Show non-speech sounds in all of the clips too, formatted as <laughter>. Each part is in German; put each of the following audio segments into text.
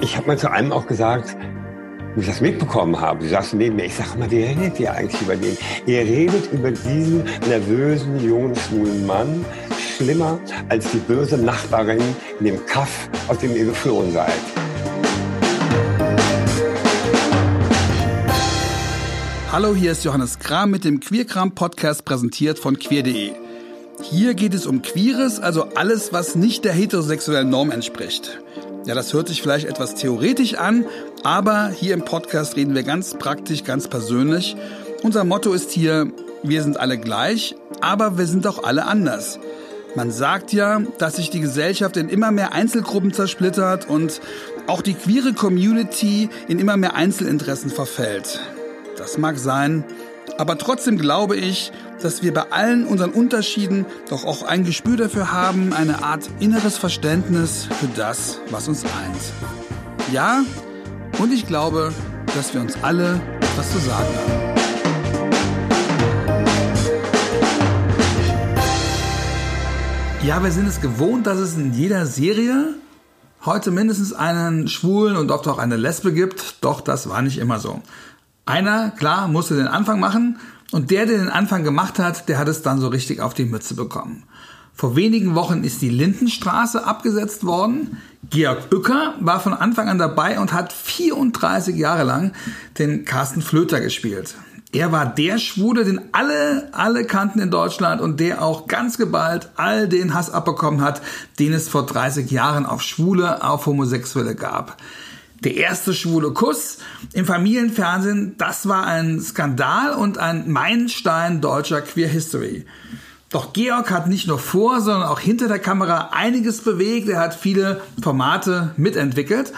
Ich habe mal zu einem auch gesagt, wo ich das mitbekommen habe, die saßen neben mir, ich sage mal, wie redet ihr eigentlich über den? Ihr redet über diesen nervösen, jungen, schwulen Mann schlimmer als die böse Nachbarin in dem Kaff, aus dem ihr geflohen seid. Hallo, hier ist Johannes Kram mit dem Queerkram Podcast präsentiert von queer.de. Hier geht es um Queeres, also alles, was nicht der heterosexuellen Norm entspricht. Ja, das hört sich vielleicht etwas theoretisch an, aber hier im Podcast reden wir ganz praktisch, ganz persönlich. Unser Motto ist hier, wir sind alle gleich, aber wir sind auch alle anders. Man sagt ja, dass sich die Gesellschaft in immer mehr Einzelgruppen zersplittert und auch die queere Community in immer mehr Einzelinteressen verfällt. Das mag sein, aber trotzdem glaube ich, dass wir bei allen unseren Unterschieden doch auch ein Gespür dafür haben, eine Art inneres Verständnis für das, was uns eint. Ja, und ich glaube, dass wir uns alle etwas zu sagen haben. Ja, wir sind es gewohnt, dass es in jeder Serie heute mindestens einen Schwulen und oft auch eine Lesbe gibt, doch das war nicht immer so. Einer, klar, musste den Anfang machen und der, der den Anfang gemacht hat, der hat es dann so richtig auf die Mütze bekommen. Vor wenigen Wochen ist die Lindenstraße abgesetzt worden. Georg Uecker war von Anfang an dabei und hat 34 Jahre lang den Carsten Flöter gespielt. Er war der Schwule, den alle, alle kannten in Deutschland und der auch ganz geballt all den Hass abbekommen hat, den es vor 30 Jahren auf Schwule, auf Homosexuelle gab. Der erste schwule Kuss im Familienfernsehen, das war ein Skandal und ein Meilenstein deutscher Queer History. Doch Georg hat nicht nur vor, sondern auch hinter der Kamera einiges bewegt. Er hat viele Formate mitentwickelt.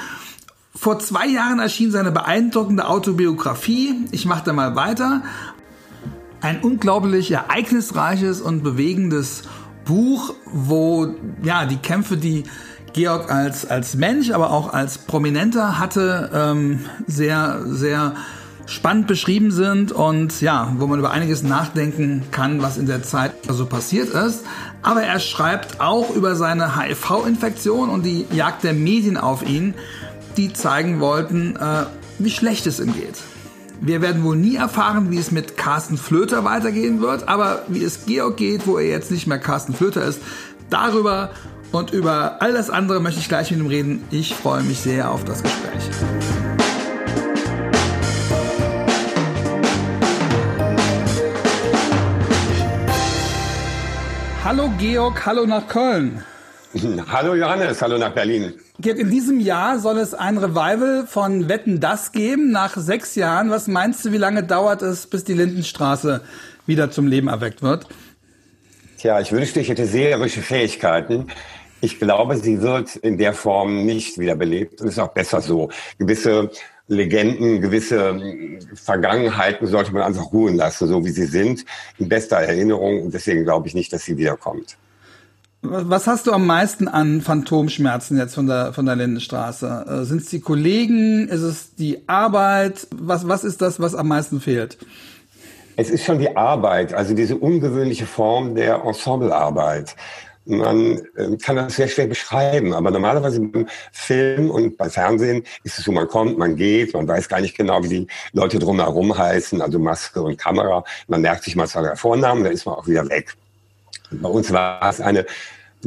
Vor zwei Jahren erschien seine beeindruckende Autobiografie. Ich mache da mal weiter. Ein unglaublich ereignisreiches und bewegendes Buch, wo ja die Kämpfe, die Georg als, als Mensch, aber auch als Prominenter hatte, ähm, sehr, sehr spannend beschrieben sind und ja, wo man über einiges nachdenken kann, was in der Zeit so passiert ist. Aber er schreibt auch über seine HIV-Infektion und die Jagd der Medien auf ihn, die zeigen wollten, äh, wie schlecht es ihm geht. Wir werden wohl nie erfahren, wie es mit Carsten Flöter weitergehen wird, aber wie es Georg geht, wo er jetzt nicht mehr Carsten Flöter ist, darüber und über all das andere möchte ich gleich mit ihm reden. Ich freue mich sehr auf das Gespräch. Hallo Georg, hallo nach Köln. <laughs> Hallo Johannes, hallo nach Berlin. Georg, in diesem Jahr soll es ein Revival von Wetten das geben, nach sechs Jahren. Was meinst du, wie lange dauert es, bis die Lindenstraße wieder zum Leben erweckt wird? Tja, ich wünschte, ich hätte seherische Fähigkeiten. Ich glaube, sie wird in der Form nicht wiederbelebt und ist auch besser so. Gewisse Legenden, gewisse hm, Vergangenheiten sollte man einfach ruhen lassen, so wie sie sind, in bester Erinnerung. Und deswegen glaube ich nicht, dass sie wiederkommt. Was hast du am meisten an Phantomschmerzen jetzt von der, von der Lindenstraße? Äh, Sind es die Kollegen? Ist es die Arbeit? Was, was ist das, was am meisten fehlt? Es ist schon die Arbeit, also diese ungewöhnliche Form der Ensemblearbeit. Man äh, kann das sehr schwer beschreiben, aber normalerweise beim Film und bei Fernsehen ist es so, man kommt, man geht, man weiß gar nicht genau, wie die Leute drumherum heißen, also Maske und Kamera. Man merkt sich mal der Vornamen, dann ist man auch wieder weg. Bei uns war es eine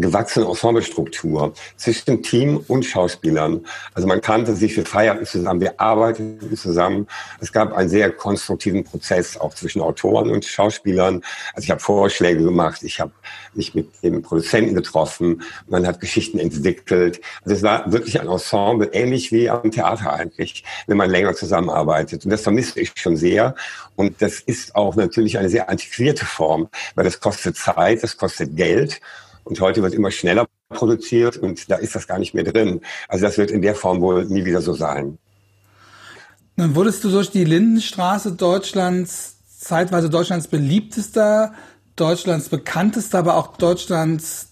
gewachsene Ensemblestruktur zwischen Team und Schauspielern. Also man kannte sich, wir feierten zusammen, wir arbeiteten zusammen. Es gab einen sehr konstruktiven Prozess auch zwischen Autoren und Schauspielern. Also ich habe Vorschläge gemacht, ich habe mich mit dem Produzenten getroffen, man hat Geschichten entwickelt. Also es war wirklich ein Ensemble, ähnlich wie am Theater eigentlich, wenn man länger zusammenarbeitet. Und das vermisse ich schon sehr. Und das ist auch natürlich eine sehr antiquierte Form, weil das kostet Zeit, das kostet Geld. Und heute wird immer schneller produziert und da ist das gar nicht mehr drin. Also das wird in der Form wohl nie wieder so sein. Dann wurdest du durch die Lindenstraße Deutschlands, zeitweise Deutschlands beliebtester, Deutschlands bekanntester, aber auch Deutschlands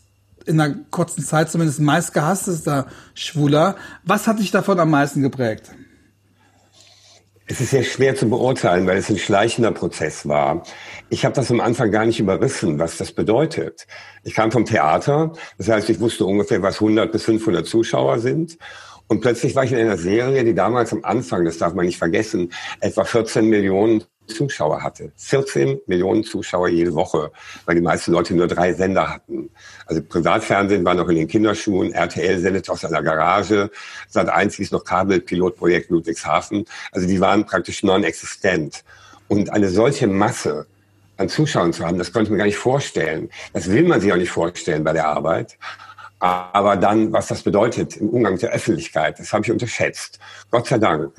in einer kurzen Zeit zumindest meistgehasstester Schwuler. Was hat dich davon am meisten geprägt? Es ist sehr schwer zu beurteilen, weil es ein schleichender Prozess war. Ich habe das am Anfang gar nicht überrissen, was das bedeutet. Ich kam vom Theater, das heißt, ich wusste ungefähr, was 100 bis 500 Zuschauer sind. Und plötzlich war ich in einer Serie, die damals am Anfang, das darf man nicht vergessen, etwa 14 Millionen Zuschauer hatte. 14 Millionen Zuschauer jede Woche, weil die meisten Leute nur drei Sender hatten. Also Privatfernsehen war noch in den Kinderschuhen, RTL sendete aus seiner Garage, Sat 1 hieß noch Kabelpilotprojekt Ludwigshafen. Also die waren praktisch non-existent. Und eine solche Masse an Zuschauern zu haben, das konnte ich mir gar nicht vorstellen. Das will man sich auch nicht vorstellen bei der Arbeit. Aber dann, was das bedeutet im Umgang mit der Öffentlichkeit, das habe ich unterschätzt. Gott sei Dank.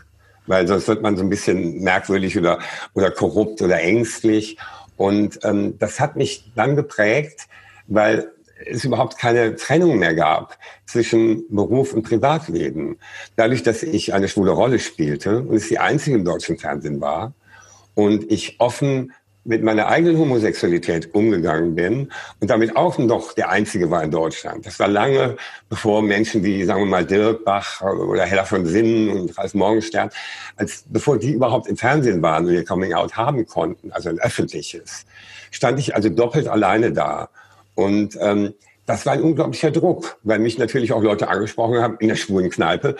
Weil sonst wird man so ein bisschen merkwürdig oder, oder korrupt oder ängstlich. Und ähm, das hat mich dann geprägt, weil es überhaupt keine Trennung mehr gab zwischen Beruf und Privatleben. Dadurch, dass ich eine schwule Rolle spielte und es die einzige im deutschen Fernsehen war und ich offen mit meiner eigenen Homosexualität umgegangen bin und damit auch noch der Einzige war in Deutschland. Das war lange bevor Menschen wie, sagen wir mal, Dirk Bach oder Hella von Sinnen und Ralf Morgenstern, als bevor die überhaupt im Fernsehen waren und ihr Coming Out haben konnten, also ein öffentliches, stand ich also doppelt alleine da. Und ähm, das war ein unglaublicher Druck, weil mich natürlich auch Leute angesprochen haben in der schwulen Kneipe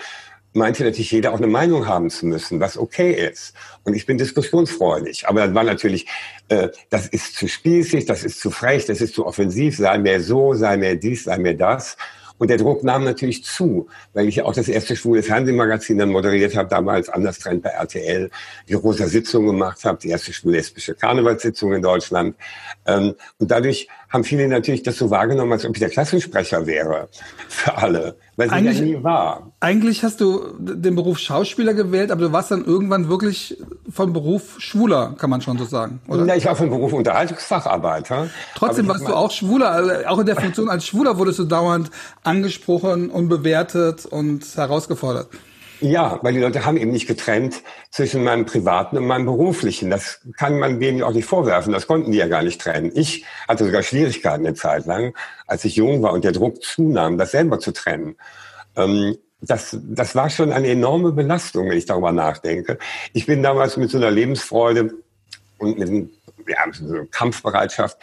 meinte natürlich jeder auch eine Meinung haben zu müssen, was okay ist. Und ich bin diskussionsfreudig. Aber das war natürlich, äh, das ist zu spießig, das ist zu frech, das ist zu offensiv, sei mir so, sei mir dies, sei mir das. Und der Druck nahm natürlich zu, weil ich ja auch das erste schwule Fernsehmagazin dann moderiert habe, damals anders Trend bei RTL, die Rosa Sitzung gemacht habe, die erste schwul-lesbische Karnevalssitzung in Deutschland. Ähm, und dadurch haben viele natürlich das so wahrgenommen, als ob ich der Klassensprecher wäre für alle, weil sie ja nie war. Eigentlich hast du den Beruf Schauspieler gewählt, aber du warst dann irgendwann wirklich vom Beruf Schwuler, kann man schon so sagen, oder? Ja, ich war vom Beruf Unterhaltungsfacharbeiter. Trotzdem warst du auch Schwuler, also auch in der Funktion als Schwuler wurdest du dauernd angesprochen und bewertet und herausgefordert. Ja, weil die Leute haben eben nicht getrennt zwischen meinem privaten und meinem beruflichen. Das kann man denen auch nicht vorwerfen. Das konnten die ja gar nicht trennen. Ich hatte sogar Schwierigkeiten eine Zeit lang, als ich jung war und der Druck zunahm, das selber zu trennen. Ähm, das, das war schon eine enorme Belastung, wenn ich darüber nachdenke. Ich bin damals mit so einer Lebensfreude und mit ja, so einer Kampfbereitschaft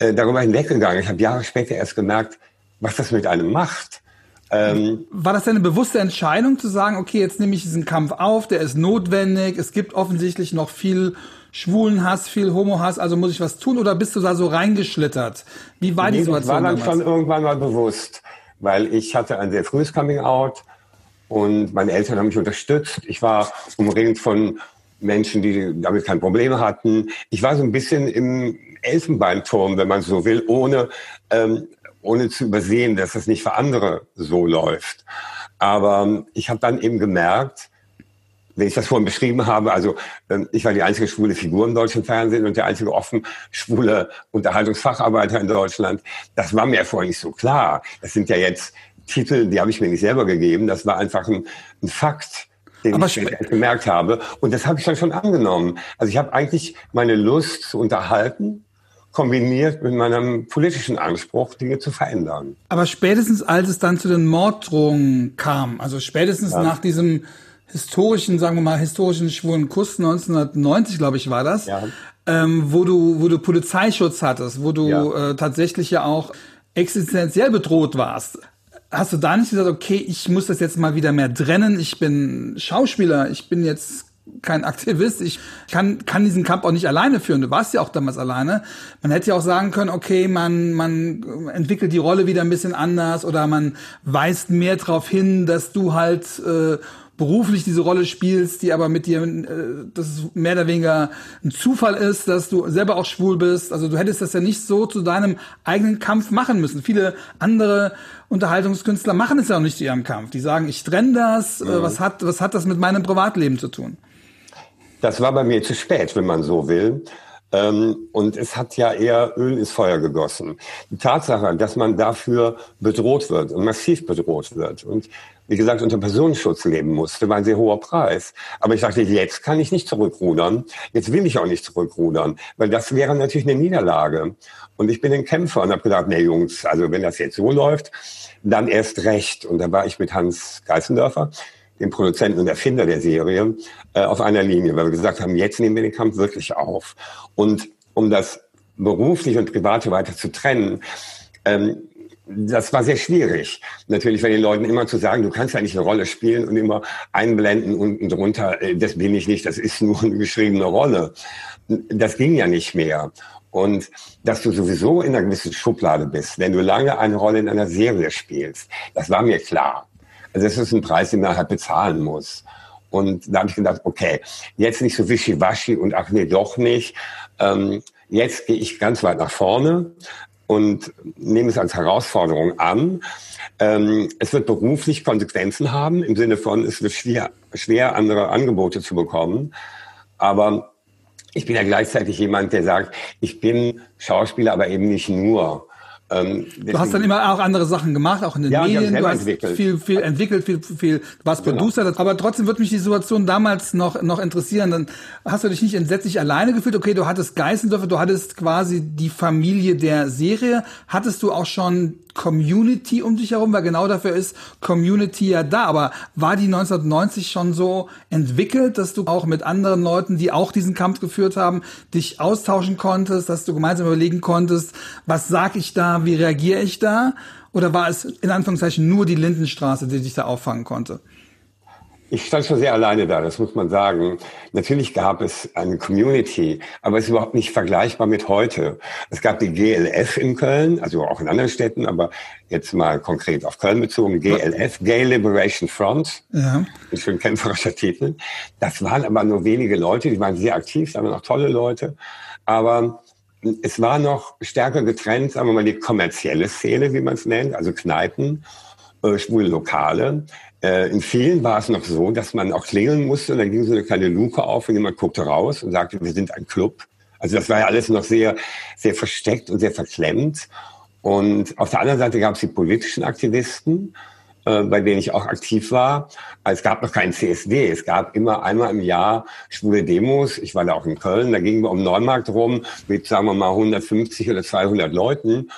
äh, darüber hinweggegangen. Ich habe Jahre später erst gemerkt, was das mit einem macht ähm, War das eine bewusste Entscheidung zu sagen, okay, jetzt nehme ich diesen Kampf auf, der ist notwendig, es gibt offensichtlich noch viel Schwulenhass, viel Homohass, also muss ich was tun oder bist du da so reingeschlittert? Wie war die Situation? Das war dann damals? schon irgendwann mal bewusst, weil ich hatte ein sehr frühes Coming Out und meine Eltern haben mich unterstützt. Ich war umringt von Menschen, die damit kein Problem hatten. Ich war so ein bisschen im Elfenbeinturm, wenn man so will, ohne ähm, ohne zu übersehen, dass es nicht für andere so läuft. Aber ich habe dann eben gemerkt, wenn ich das vorhin beschrieben habe, also ähm, ich war die einzige schwule Figur im deutschen Fernsehen und der einzige offen schwule Unterhaltungsfacharbeiter in Deutschland. Das war mir vorher nicht so klar. Das sind ja jetzt Titel, die habe ich mir nicht selber gegeben. Das war einfach ein, ein Fakt, den Aber ich gemerkt habe. Und das habe ich dann schon angenommen. Also ich habe eigentlich meine Lust zu unterhalten kombiniert mit meinem politischen Anspruch, Dinge zu verändern. Aber spätestens als es dann zu den Morddrohungen kam, also spätestens ja. nach diesem historischen, sagen wir mal, historischen schwulen Kuss 1990, glaube ich, war das, ja. ähm, wo du, wo du Polizeischutz hattest, wo du ja. äh, tatsächlich ja auch existenziell bedroht warst. Hast du da nicht gesagt, okay, ich muss das jetzt mal wieder mehr trennen, ich bin Schauspieler, ich bin jetzt kein Aktivist. Ich kann, kann diesen Kampf auch nicht alleine führen. Du warst ja auch damals alleine. Man hätte ja auch sagen können, okay, man, man entwickelt die Rolle wieder ein bisschen anders oder man weist mehr darauf hin, dass du halt äh, beruflich diese Rolle spielst, die aber mit dir, äh, dass es mehr oder weniger ein Zufall ist, dass du selber auch schwul bist. Also du hättest das ja nicht so zu deinem eigenen Kampf machen müssen. Viele andere Unterhaltungskünstler machen es ja auch nicht zu ihrem Kampf. Die sagen, ich trenne das. Mhm. Was hat, was hat das mit meinem Privatleben zu tun? Das war bei mir zu spät, wenn man so will. Ähm, und es hat ja eher Öl ins Feuer gegossen. Die Tatsache, dass man dafür bedroht wird und massiv bedroht wird und wie gesagt unter Personenschutz leben musste, war ein sehr hoher Preis. Aber ich dachte, jetzt kann ich nicht zurückrudern. Jetzt will ich auch nicht zurückrudern, weil das wäre natürlich eine Niederlage. Und ich bin ein Kämpfer und habe gedacht, nee Jungs, also wenn das jetzt so läuft, dann erst recht. Und da war ich mit Hans Geißendörfer, dem Produzenten und Erfinder der Serie, äh, auf einer Linie, weil wir gesagt haben, jetzt nehmen wir den Kampf wirklich auf. Und um das berufliche und private weiter zu trennen, ähm, das war sehr schwierig. Natürlich, wenn den Leuten immer zu sagen, du kannst ja nicht eine Rolle spielen und immer einblenden unten drunter, äh, das bin ich nicht, das ist <laughs> nur eine geschriebene Rolle. Das ging ja nicht mehr. Und dass du sowieso in einer gewissen Schublade bist, wenn du lange eine Rolle in einer Serie spielst, das war mir klar. Also das ist ein Preis, den man halt bezahlen muss. Und da habe ich gedacht, okay, jetzt nicht so wischiwaschi und ach nee, doch nicht. Ähm, jetzt gehe ich ganz weit nach vorne und nehme es als Herausforderung an. Ähm, es wird beruflich Konsequenzen haben, im Sinne von, es wird schwer, schwer andere Angebote zu bekommen. Aber ich bin ja gleichzeitig jemand, der sagt, ich bin Schauspieler, aber eben nicht nur. Ähm, du hast dann immer auch andere Sachen gemacht, auch in den ja, Medien. Du hast entwickelt. viel, viel entwickelt, viel, viel, du warst genau. Producer. Aber trotzdem würde mich die Situation damals noch, noch interessieren. Dann hast du dich nicht entsetzlich alleine gefühlt. Okay, du hattest Geißendörfer, du hattest quasi die Familie der Serie. Hattest du auch schon Community um dich herum, weil genau dafür ist Community ja da. Aber war die 1990 schon so entwickelt, dass du auch mit anderen Leuten, die auch diesen Kampf geführt haben, dich austauschen konntest, dass du gemeinsam überlegen konntest, was sag ich da, wie reagiere ich da? Oder war es in Anführungszeichen nur die Lindenstraße, die dich da auffangen konnte? Ich stand schon sehr alleine da, das muss man sagen. Natürlich gab es eine Community, aber es ist überhaupt nicht vergleichbar mit heute. Es gab die GLF in Köln, also auch in anderen Städten, aber jetzt mal konkret auf Köln bezogen, GLF, Gay Liberation Front, ja. ein schön kämpferischer Titel. Das waren aber nur wenige Leute, die waren sehr aktiv, waren auch tolle Leute, aber es war noch stärker getrennt, sagen wir mal, die kommerzielle Szene, wie man es nennt, also Kneipen, äh, schwule Lokale äh, in vielen war es noch so, dass man auch klingeln musste und dann ging so eine kleine Luke auf und jemand guckte raus und sagte, wir sind ein Club. Also das war ja alles noch sehr, sehr versteckt und sehr verklemmt. Und auf der anderen Seite gab es die politischen Aktivisten, äh, bei denen ich auch aktiv war. Es gab noch keinen CSD. Es gab immer einmal im Jahr schwule Demos. Ich war da auch in Köln. Da gingen wir um Neumarkt rum mit, sagen wir mal, 150 oder 200 Leuten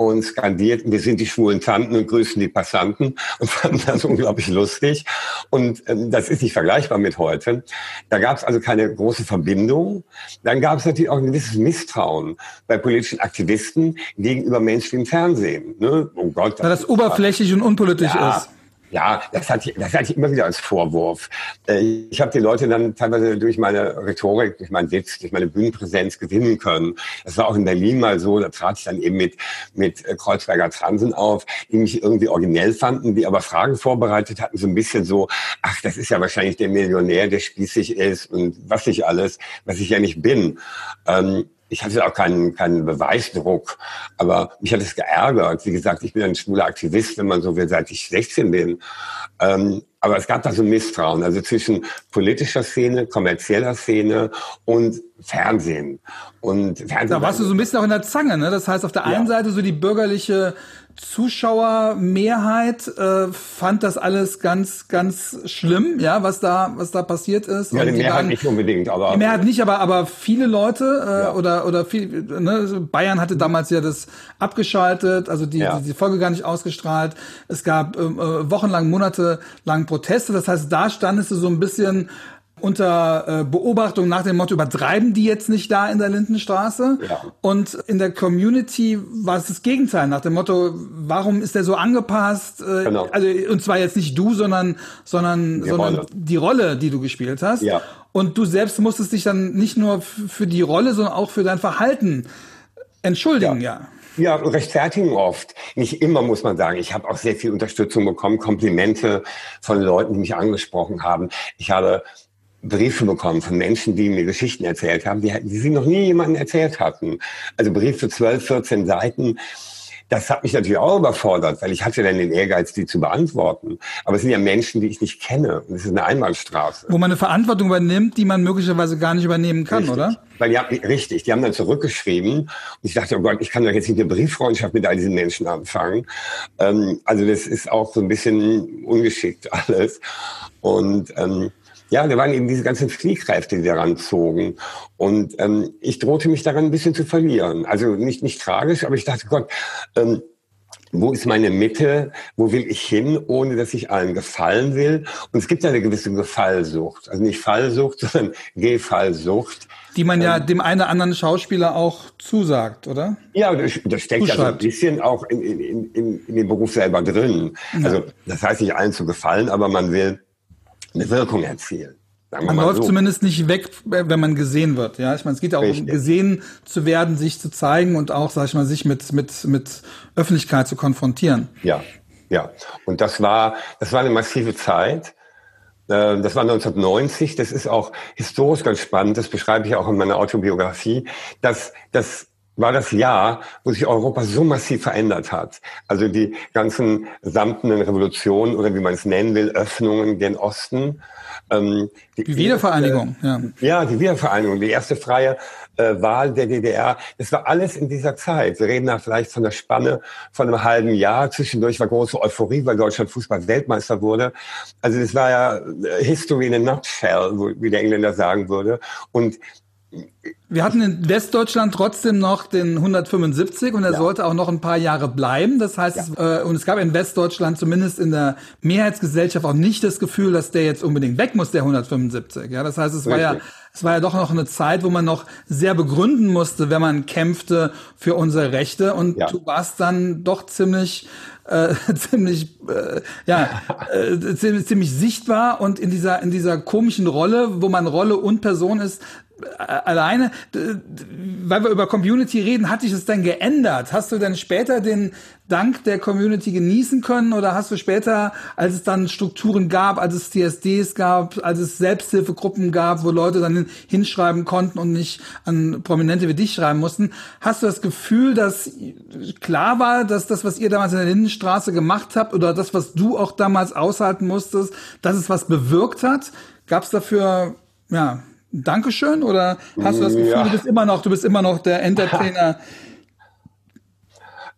und skandierten, wir sind die schwulen Tanten und grüßen die Passanten und <laughs> fanden das unglaublich lustig. Und ähm, das ist nicht vergleichbar mit heute. Da gab es also keine große Verbindung. Dann gab es natürlich auch ein gewisses Misstrauen bei politischen Aktivisten gegenüber Menschen im Fernsehen. Ne? Oh Gott. Weil das oberflächlich und unpolitisch ja. ist. Ja, das hatte, ich, das hatte ich immer wieder als Vorwurf. Äh, ich habe die Leute dann teilweise durch meine Rhetorik, durch meinen Witz, durch meine Bühnenpräsenz gewinnen können. Das war auch in Berlin mal so. Da trat ich dann eben mit, mit äh, Kreuzberger Transen auf, die mich irgendwie originell fanden, die aber Fragen vorbereitet hatten, so ein bisschen so, ach, das ist ja wahrscheinlich der Millionär, der spießig ist und was ich alles, was ich ja nicht bin. Ähm, ich hatte auch keinen, keinen Beweisdruck, aber mich hat es geärgert. Wie gesagt, ich bin ein schwuler Aktivist, wenn man so will, seit ich 16 bin. Ähm, aber es gab da so ein Misstrauen, also zwischen politischer Szene, kommerzieller Szene und Fernsehen. Und Fernsehen da warst du so ein bisschen auch in der Zange, ne? Das heißt, auf der einen ja. Seite so die bürgerliche Zuschauermehrheit äh, fand das alles ganz, ganz schlimm, ja, was da, was da passiert ist. Ja, die, die Mehrheit waren, nicht unbedingt, aber die Mehrheit nicht, aber aber viele Leute äh, ja. oder oder viel, ne, Bayern hatte damals ja das abgeschaltet, also die, ja. die, die Folge gar nicht ausgestrahlt. Es gab ähm, äh, wochenlang, monatelang Proteste. Das heißt, da standest du so ein bisschen unter äh, Beobachtung nach dem Motto, übertreiben die jetzt nicht da in der Lindenstraße? Ja. Und in der Community war es das Gegenteil, nach dem Motto, warum ist der so angepasst? Äh, genau. Also, und zwar jetzt nicht du, sondern, sondern, die, sondern Rolle. die Rolle, die du gespielt hast. Ja. Und du selbst musstest dich dann nicht nur für die Rolle, sondern auch für dein Verhalten entschuldigen, ja. ja. Ja, rechtfertigen oft. Nicht immer, muss man sagen. Ich habe auch sehr viel Unterstützung bekommen, Komplimente von Leuten, die mich angesprochen haben. Ich habe Briefe bekommen von Menschen, die mir Geschichten erzählt haben, die, die sie noch nie jemandem erzählt hatten. Also Briefe 12, 14 Seiten. Das hat mich natürlich auch überfordert, weil ich hatte dann den Ehrgeiz, die zu beantworten. Aber es sind ja Menschen, die ich nicht kenne. Und es ist eine Einbahnstraße. Wo man eine Verantwortung übernimmt, die man möglicherweise gar nicht übernehmen kann, richtig. oder? Weil ja, richtig, die haben dann zurückgeschrieben. Und ich dachte, oh Gott, ich kann doch jetzt nicht eine Brieffreundschaft mit all diesen Menschen anfangen. Ähm, also das ist auch so ein bisschen ungeschickt <laughs> alles. Und ähm, ja, da waren eben diese ganzen Fliehkräfte, die daran zogen. Und ähm, ich drohte mich daran ein bisschen zu verlieren. Also nicht, nicht tragisch, aber ich dachte, Gott, ähm, wo ist meine Mitte, wo will ich hin, ohne dass ich allen gefallen will. Und es gibt ja eine gewisse Gefallsucht, also nicht Fallsucht, <laughs> sondern Gefallsucht. Die man ja ähm, dem einen oder anderen Schauspieler auch zusagt, oder? Ja, das, das steckt ja so ein bisschen auch in, in, in, in dem Beruf selber drin. Ja. Also das heißt nicht allen zu gefallen, aber man will eine Wirkung erzielen. man läuft so. zumindest nicht weg, wenn man gesehen wird. Ja, ich meine, es geht auch Richtig. um gesehen zu werden, sich zu zeigen und auch, sag ich mal, sich mit mit mit Öffentlichkeit zu konfrontieren. Ja, ja. Und das war das war eine massive Zeit. Äh, das war 1990. Das ist auch historisch ganz spannend. Das beschreibe ich auch in meiner Autobiografie. dass das war das Jahr, wo sich Europa so massiv verändert hat. Also die ganzen samtenen Revolutionen oder wie man es nennen will, Öffnungen gen Osten. Ähm, die, die Wiedervereinigung, erste, ja. Ja, die Wiedervereinigung, die erste freie äh, Wahl der DDR. Das war alles in dieser Zeit. Wir reden da vielleicht von der Spanne von einem halben Jahr. Zwischendurch war große Euphorie, weil Deutschland Fußball-Weltmeister wurde. Also das war ja äh, History in a nutshell, wie der Engländer sagen würde. Und wir hatten in Westdeutschland trotzdem noch den 175 und er ja. sollte auch noch ein paar Jahre bleiben. Das heißt, ja. es, äh, und es gab in Westdeutschland zumindest in der Mehrheitsgesellschaft auch nicht das Gefühl, dass der jetzt unbedingt weg muss, der 175. Ja, das heißt, es Richtig. war ja, es war ja doch noch eine Zeit, wo man noch sehr begründen musste, wenn man kämpfte für unsere Rechte. Und ja. du warst dann doch ziemlich äh, <laughs> ziemlich äh, ja <laughs> äh, ziemlich, ziemlich sichtbar und in dieser in dieser komischen Rolle, wo man Rolle und Person ist, alleine, weil wir über Community reden, hat sich das dann geändert? Hast du denn später den Dank der Community genießen können oder hast du später, als es dann Strukturen gab, als es CSDs gab, als es Selbsthilfegruppen gab, wo Leute dann hinschreiben konnten und nicht an Prominente wie dich schreiben mussten, hast du das Gefühl, dass klar war, dass das, was ihr damals in der Lindenstraße gemacht habt oder das, was du auch damals aushalten musstest, dass es was bewirkt hat? Gab es dafür ja, Dankeschön oder hast du das Gefühl, ja. du bist immer noch, du bist immer noch der Entertainer? <laughs>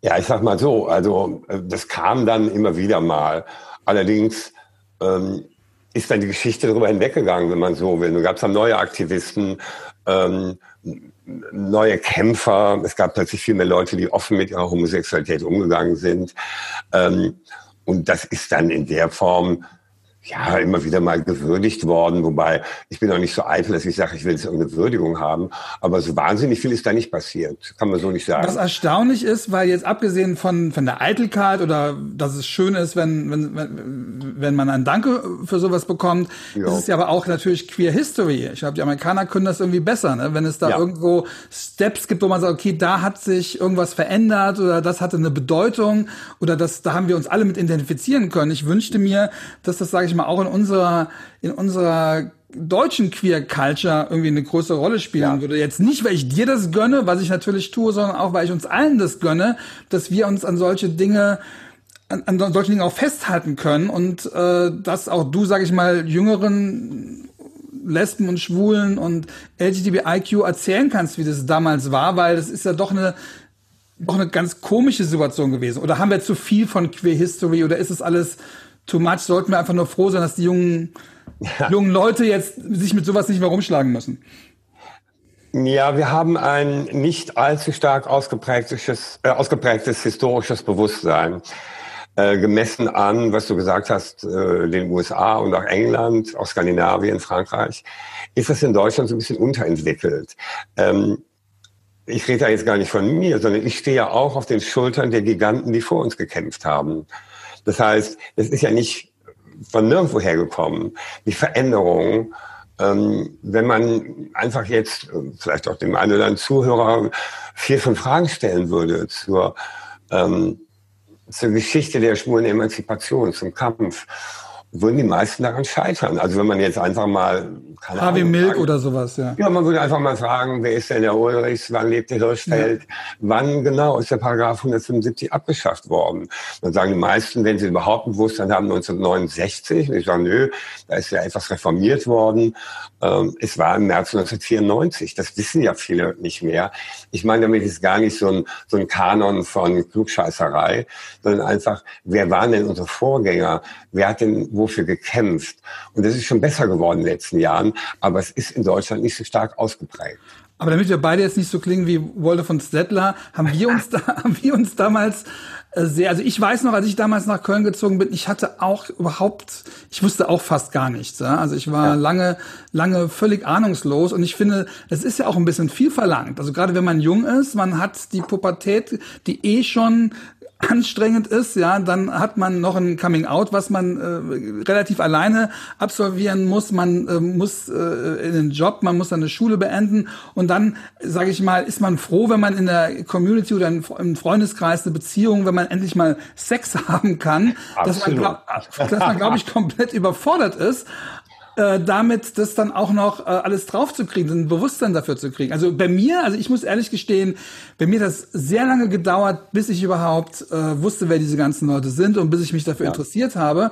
Ja, ich sag mal so, also äh, das kam dann immer wieder mal. Allerdings ähm, ist dann die Geschichte darüber hinweggegangen, wenn man so will. Nun gab es dann neue Aktivisten, ähm, neue Kämpfer. Es gab plötzlich viel mehr Leute, die offen mit ihrer Homosexualität umgegangen sind. Ähm, und das ist dann in der Form ja, immer wieder mal gewürdigt worden, wobei ich bin auch nicht so eitel, dass ich sage, ich will jetzt irgendeine Würdigung haben, aber so wahnsinnig viel ist da nicht passiert, kann man so nicht sagen. Was erstaunlich ist, weil jetzt abgesehen von, von der Eitelkeit oder dass es schön ist, wenn, wenn, wenn, wenn man ein Danke für sowas bekommt, jo. ist es ja aber auch natürlich Queer History. Ich glaube, die Amerikaner können das irgendwie besser, ne? wenn es da ja. irgendwo Steps gibt, wo man sagt, okay, da hat sich irgendwas verändert oder das hatte eine Bedeutung oder das, da haben wir uns alle mit identifizieren können. Ich wünschte mir, dass das, sage ich ich mal, auch in unserer, in unserer deutschen Queer Culture irgendwie eine größere Rolle spielen ja. würde. Jetzt nicht, weil ich dir das gönne, was ich natürlich tue, sondern auch, weil ich uns allen das gönne, dass wir uns an solche Dinge an, an solchen Dingen auch festhalten können und äh, dass auch du, sag ich mal, jüngeren Lesben und Schwulen und LGBTIQ erzählen kannst, wie das damals war, weil das ist ja doch eine doch eine ganz komische Situation gewesen. Oder haben wir zu viel von Queer History oder ist es alles too much, sollten wir einfach nur froh sein, dass die jungen, ja. jungen Leute jetzt sich mit sowas nicht mehr rumschlagen müssen. Ja, wir haben ein nicht allzu stark ausgeprägtes, äh, ausgeprägtes historisches Bewusstsein. Äh, gemessen an, was du gesagt hast, äh, den USA und auch England, auch Skandinavien, Frankreich, ist das in Deutschland so ein bisschen unterentwickelt. Ähm, ich rede da jetzt gar nicht von mir, sondern ich stehe ja auch auf den Schultern der Giganten, die vor uns gekämpft haben. Das heißt, es ist ja nicht von nirgendwo hergekommen. Die Veränderung, ähm, wenn man einfach jetzt äh, vielleicht auch dem einen oder anderen Zuhörer vier, fünf Fragen stellen würde zur, ähm, zur Geschichte der schwulen Emanzipation, zum Kampf würden die meisten daran scheitern. Also wenn man jetzt einfach mal... Harvey Milk oder sowas, ja. Ja, man würde einfach mal fragen, wer ist denn der Ulrichs, wann lebt der Hirschfeld, ja. wann genau ist der Paragraph 175 abgeschafft worden? Dann sagen die meisten, wenn sie überhaupt ein Bewusstsein haben, 1969. Und ich sage, nö, da ist ja etwas reformiert worden. Ähm, es war im März 1994. Das wissen ja viele nicht mehr. Ich meine, damit ist gar nicht so ein, so ein Kanon von Klugscheißerei, sondern einfach, wer waren denn unsere Vorgänger? Wer hat denn wofür gekämpft? Und das ist schon besser geworden in den letzten Jahren, aber es ist in Deutschland nicht so stark ausgeprägt. Aber damit wir beide jetzt nicht so klingen wie Walter von Stettler, haben wir uns da, <laughs> haben wir uns damals äh, sehr, also ich weiß noch, als ich damals nach Köln gezogen bin, ich hatte auch überhaupt, ich wusste auch fast gar nichts. Ja? Also ich war ja. lange, lange völlig ahnungslos und ich finde, es ist ja auch ein bisschen viel verlangt. Also gerade wenn man jung ist, man hat die Pubertät, die eh schon anstrengend ist, ja, dann hat man noch ein Coming Out, was man äh, relativ alleine absolvieren muss. Man äh, muss äh, in den Job, man muss eine Schule beenden und dann, sage ich mal, ist man froh, wenn man in der Community oder im Freundeskreis eine Beziehung, wenn man endlich mal Sex <laughs> haben kann, Absolut. dass man, glaube <laughs> glaub ich, komplett überfordert ist äh, damit das dann auch noch äh, alles draufzukriegen, ein Bewusstsein dafür zu kriegen. Also bei mir, also ich muss ehrlich gestehen, bei mir das sehr lange gedauert, bis ich überhaupt äh, wusste, wer diese ganzen Leute sind und bis ich mich dafür ja. interessiert habe.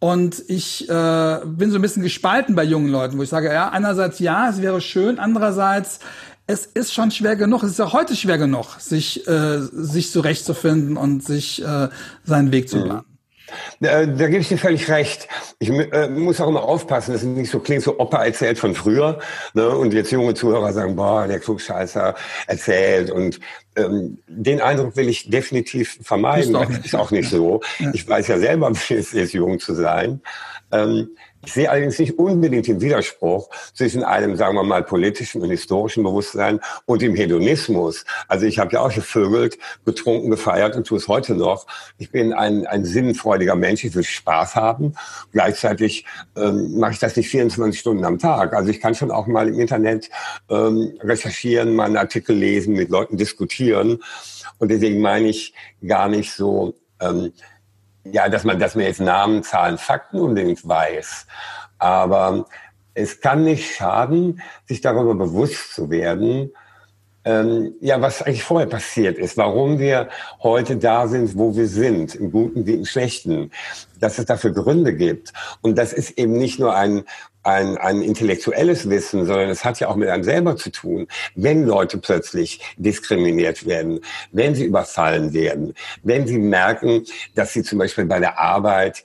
Und ich äh, bin so ein bisschen gespalten bei jungen Leuten, wo ich sage, ja, einerseits ja, es wäre schön, andererseits es ist schon schwer genug, es ist ja heute schwer genug, sich, äh, sich zurechtzufinden und sich äh, seinen Weg zu planen. Da, da gebe ich dir völlig recht. Ich äh, muss auch immer aufpassen, dass es nicht so klingt, so Opa erzählt von früher. Ne? Und jetzt junge Zuhörer sagen, boah, der Klugscheißer erzählt. Und ähm, den Eindruck will ich definitiv vermeiden. Das ist auch nicht so. Ja. Ich weiß ja selber, <laughs> wie es ist, jung zu sein. Ähm, ich sehe allerdings nicht unbedingt den Widerspruch zwischen einem, sagen wir mal, politischen und historischen Bewusstsein und dem Hedonismus. Also ich habe ja auch gevögelt, getrunken, gefeiert und tue es heute noch. Ich bin ein, ein sinnfreudiger Mensch, ich will Spaß haben. Gleichzeitig ähm, mache ich das nicht 24 Stunden am Tag. Also ich kann schon auch mal im Internet ähm, recherchieren, mal einen Artikel lesen, mit Leuten diskutieren. Und deswegen meine ich gar nicht so... Ähm, ja, dass man, dass man jetzt Namen, Zahlen, Fakten unbedingt weiß. Aber es kann nicht schaden, sich darüber bewusst zu werden, ähm, ja, was eigentlich vorher passiert ist, warum wir heute da sind, wo wir sind, im Guten wie im Schlechten, dass es dafür Gründe gibt. Und das ist eben nicht nur ein ein, ein intellektuelles Wissen, sondern es hat ja auch mit einem selber zu tun. Wenn Leute plötzlich diskriminiert werden, wenn sie überfallen werden, wenn sie merken, dass sie zum Beispiel bei der Arbeit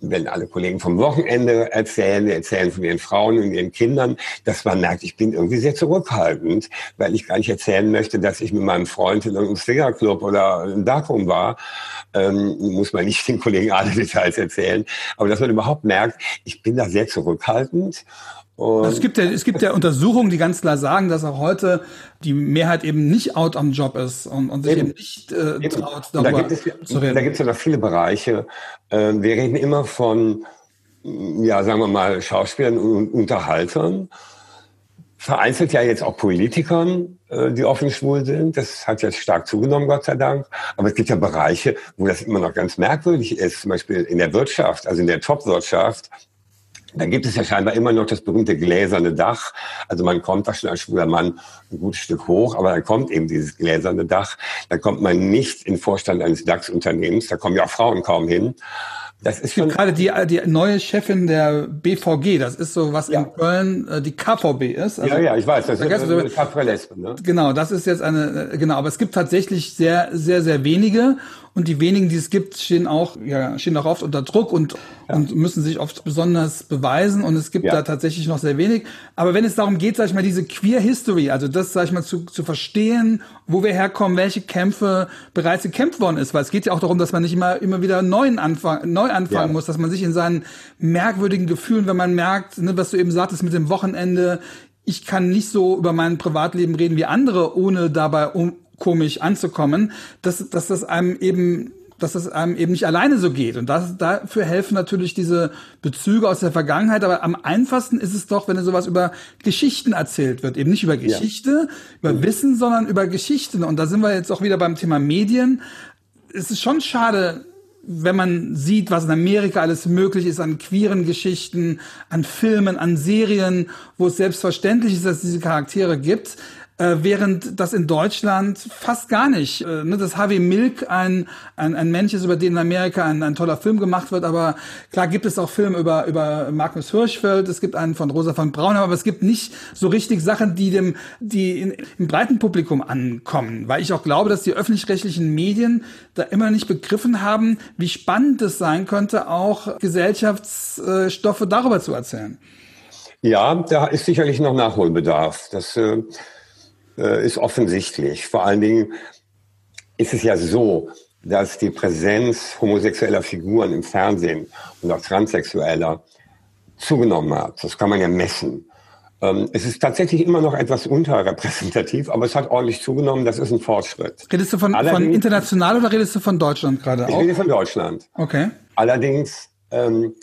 wenn alle Kollegen vom Wochenende erzählen, erzählen von ihren Frauen und ihren Kindern, dass man merkt, ich bin irgendwie sehr zurückhaltend, weil ich gar nicht erzählen möchte, dass ich mit meinem Freund in irgendeinem Swingerclub oder im Darkroom war. Ähm, muss man nicht <laughs> den Kollegen alle Details erzählen. Aber dass man überhaupt merkt, ich bin da sehr zurückhaltend also es gibt ja, es gibt ja Untersuchungen, die ganz klar sagen, dass auch heute die Mehrheit eben nicht out am Job ist und, und sich eben, eben nicht äh, eben. traut, darüber da gibt es, zu reden. Da gibt es ja noch viele Bereiche. Äh, wir reden immer von, ja, sagen wir mal, Schauspielern und Unterhaltern. Vereinzelt ja jetzt auch Politikern, äh, die offen schwul sind. Das hat jetzt stark zugenommen, Gott sei Dank. Aber es gibt ja Bereiche, wo das immer noch ganz merkwürdig ist. Zum Beispiel in der Wirtschaft, also in der Top-Wirtschaft da gibt es ja scheinbar immer noch das berühmte gläserne Dach. Also man kommt da schon als schwuler Mann ein gutes Stück hoch, aber dann kommt eben dieses gläserne Dach. Da kommt man nicht in Vorstand eines DAX-Unternehmens. Da kommen ja auch Frauen kaum hin. Das ist schon gerade die, die neue Chefin der BVG. Das ist so, was ja. in Köln äh, die KVB ist. Also, ja, ja, ich weiß. Das ist eine Lesben, ne? Genau, das ist jetzt eine, äh, genau. Aber es gibt tatsächlich sehr, sehr, sehr wenige. Und die wenigen, die es gibt, stehen auch, ja, stehen auch oft unter Druck und, ja. und müssen sich oft besonders beweisen. Und es gibt ja. da tatsächlich noch sehr wenig. Aber wenn es darum geht, sag ich mal, diese Queer History, also das, sag ich mal, zu, zu verstehen, wo wir herkommen, welche Kämpfe bereits gekämpft worden ist, weil es geht ja auch darum, dass man nicht immer, immer wieder neuen Anfang, neu anfangen ja. muss, dass man sich in seinen merkwürdigen Gefühlen, wenn man merkt, ne, was du eben sagtest mit dem Wochenende, ich kann nicht so über mein Privatleben reden wie andere, ohne dabei um, komisch anzukommen, dass, dass das einem eben dass es einem eben nicht alleine so geht. Und das, dafür helfen natürlich diese Bezüge aus der Vergangenheit. Aber am einfachsten ist es doch, wenn sowas über Geschichten erzählt wird. Eben nicht über Geschichte, ja. über mhm. Wissen, sondern über Geschichten. Und da sind wir jetzt auch wieder beim Thema Medien. Es ist schon schade, wenn man sieht, was in Amerika alles möglich ist an queeren Geschichten, an Filmen, an Serien, wo es selbstverständlich ist, dass es diese Charaktere gibt äh, während das in Deutschland fast gar nicht. Äh, ne, dass Harvey Milk ein, ein, ein Mensch ist, über den in Amerika ein, ein toller Film gemacht wird, aber klar gibt es auch Filme über, über Magnus Hirschfeld, es gibt einen von Rosa von Braun, aber es gibt nicht so richtig Sachen, die dem, die in, im breiten Publikum ankommen, weil ich auch glaube, dass die öffentlich-rechtlichen Medien da immer nicht begriffen haben, wie spannend es sein könnte, auch Gesellschaftsstoffe darüber zu erzählen. Ja, da ist sicherlich noch Nachholbedarf. Das äh äh, ist offensichtlich. Vor allen Dingen ist es ja so, dass die Präsenz homosexueller Figuren im Fernsehen und auch transsexueller zugenommen hat. Das kann man ja messen. Ähm, es ist tatsächlich immer noch etwas unterrepräsentativ, aber es hat ordentlich zugenommen. Das ist ein Fortschritt. Redest du von, von international oder redest du von Deutschland gerade? Ich rede von Deutschland. Okay. Allerdings ähm,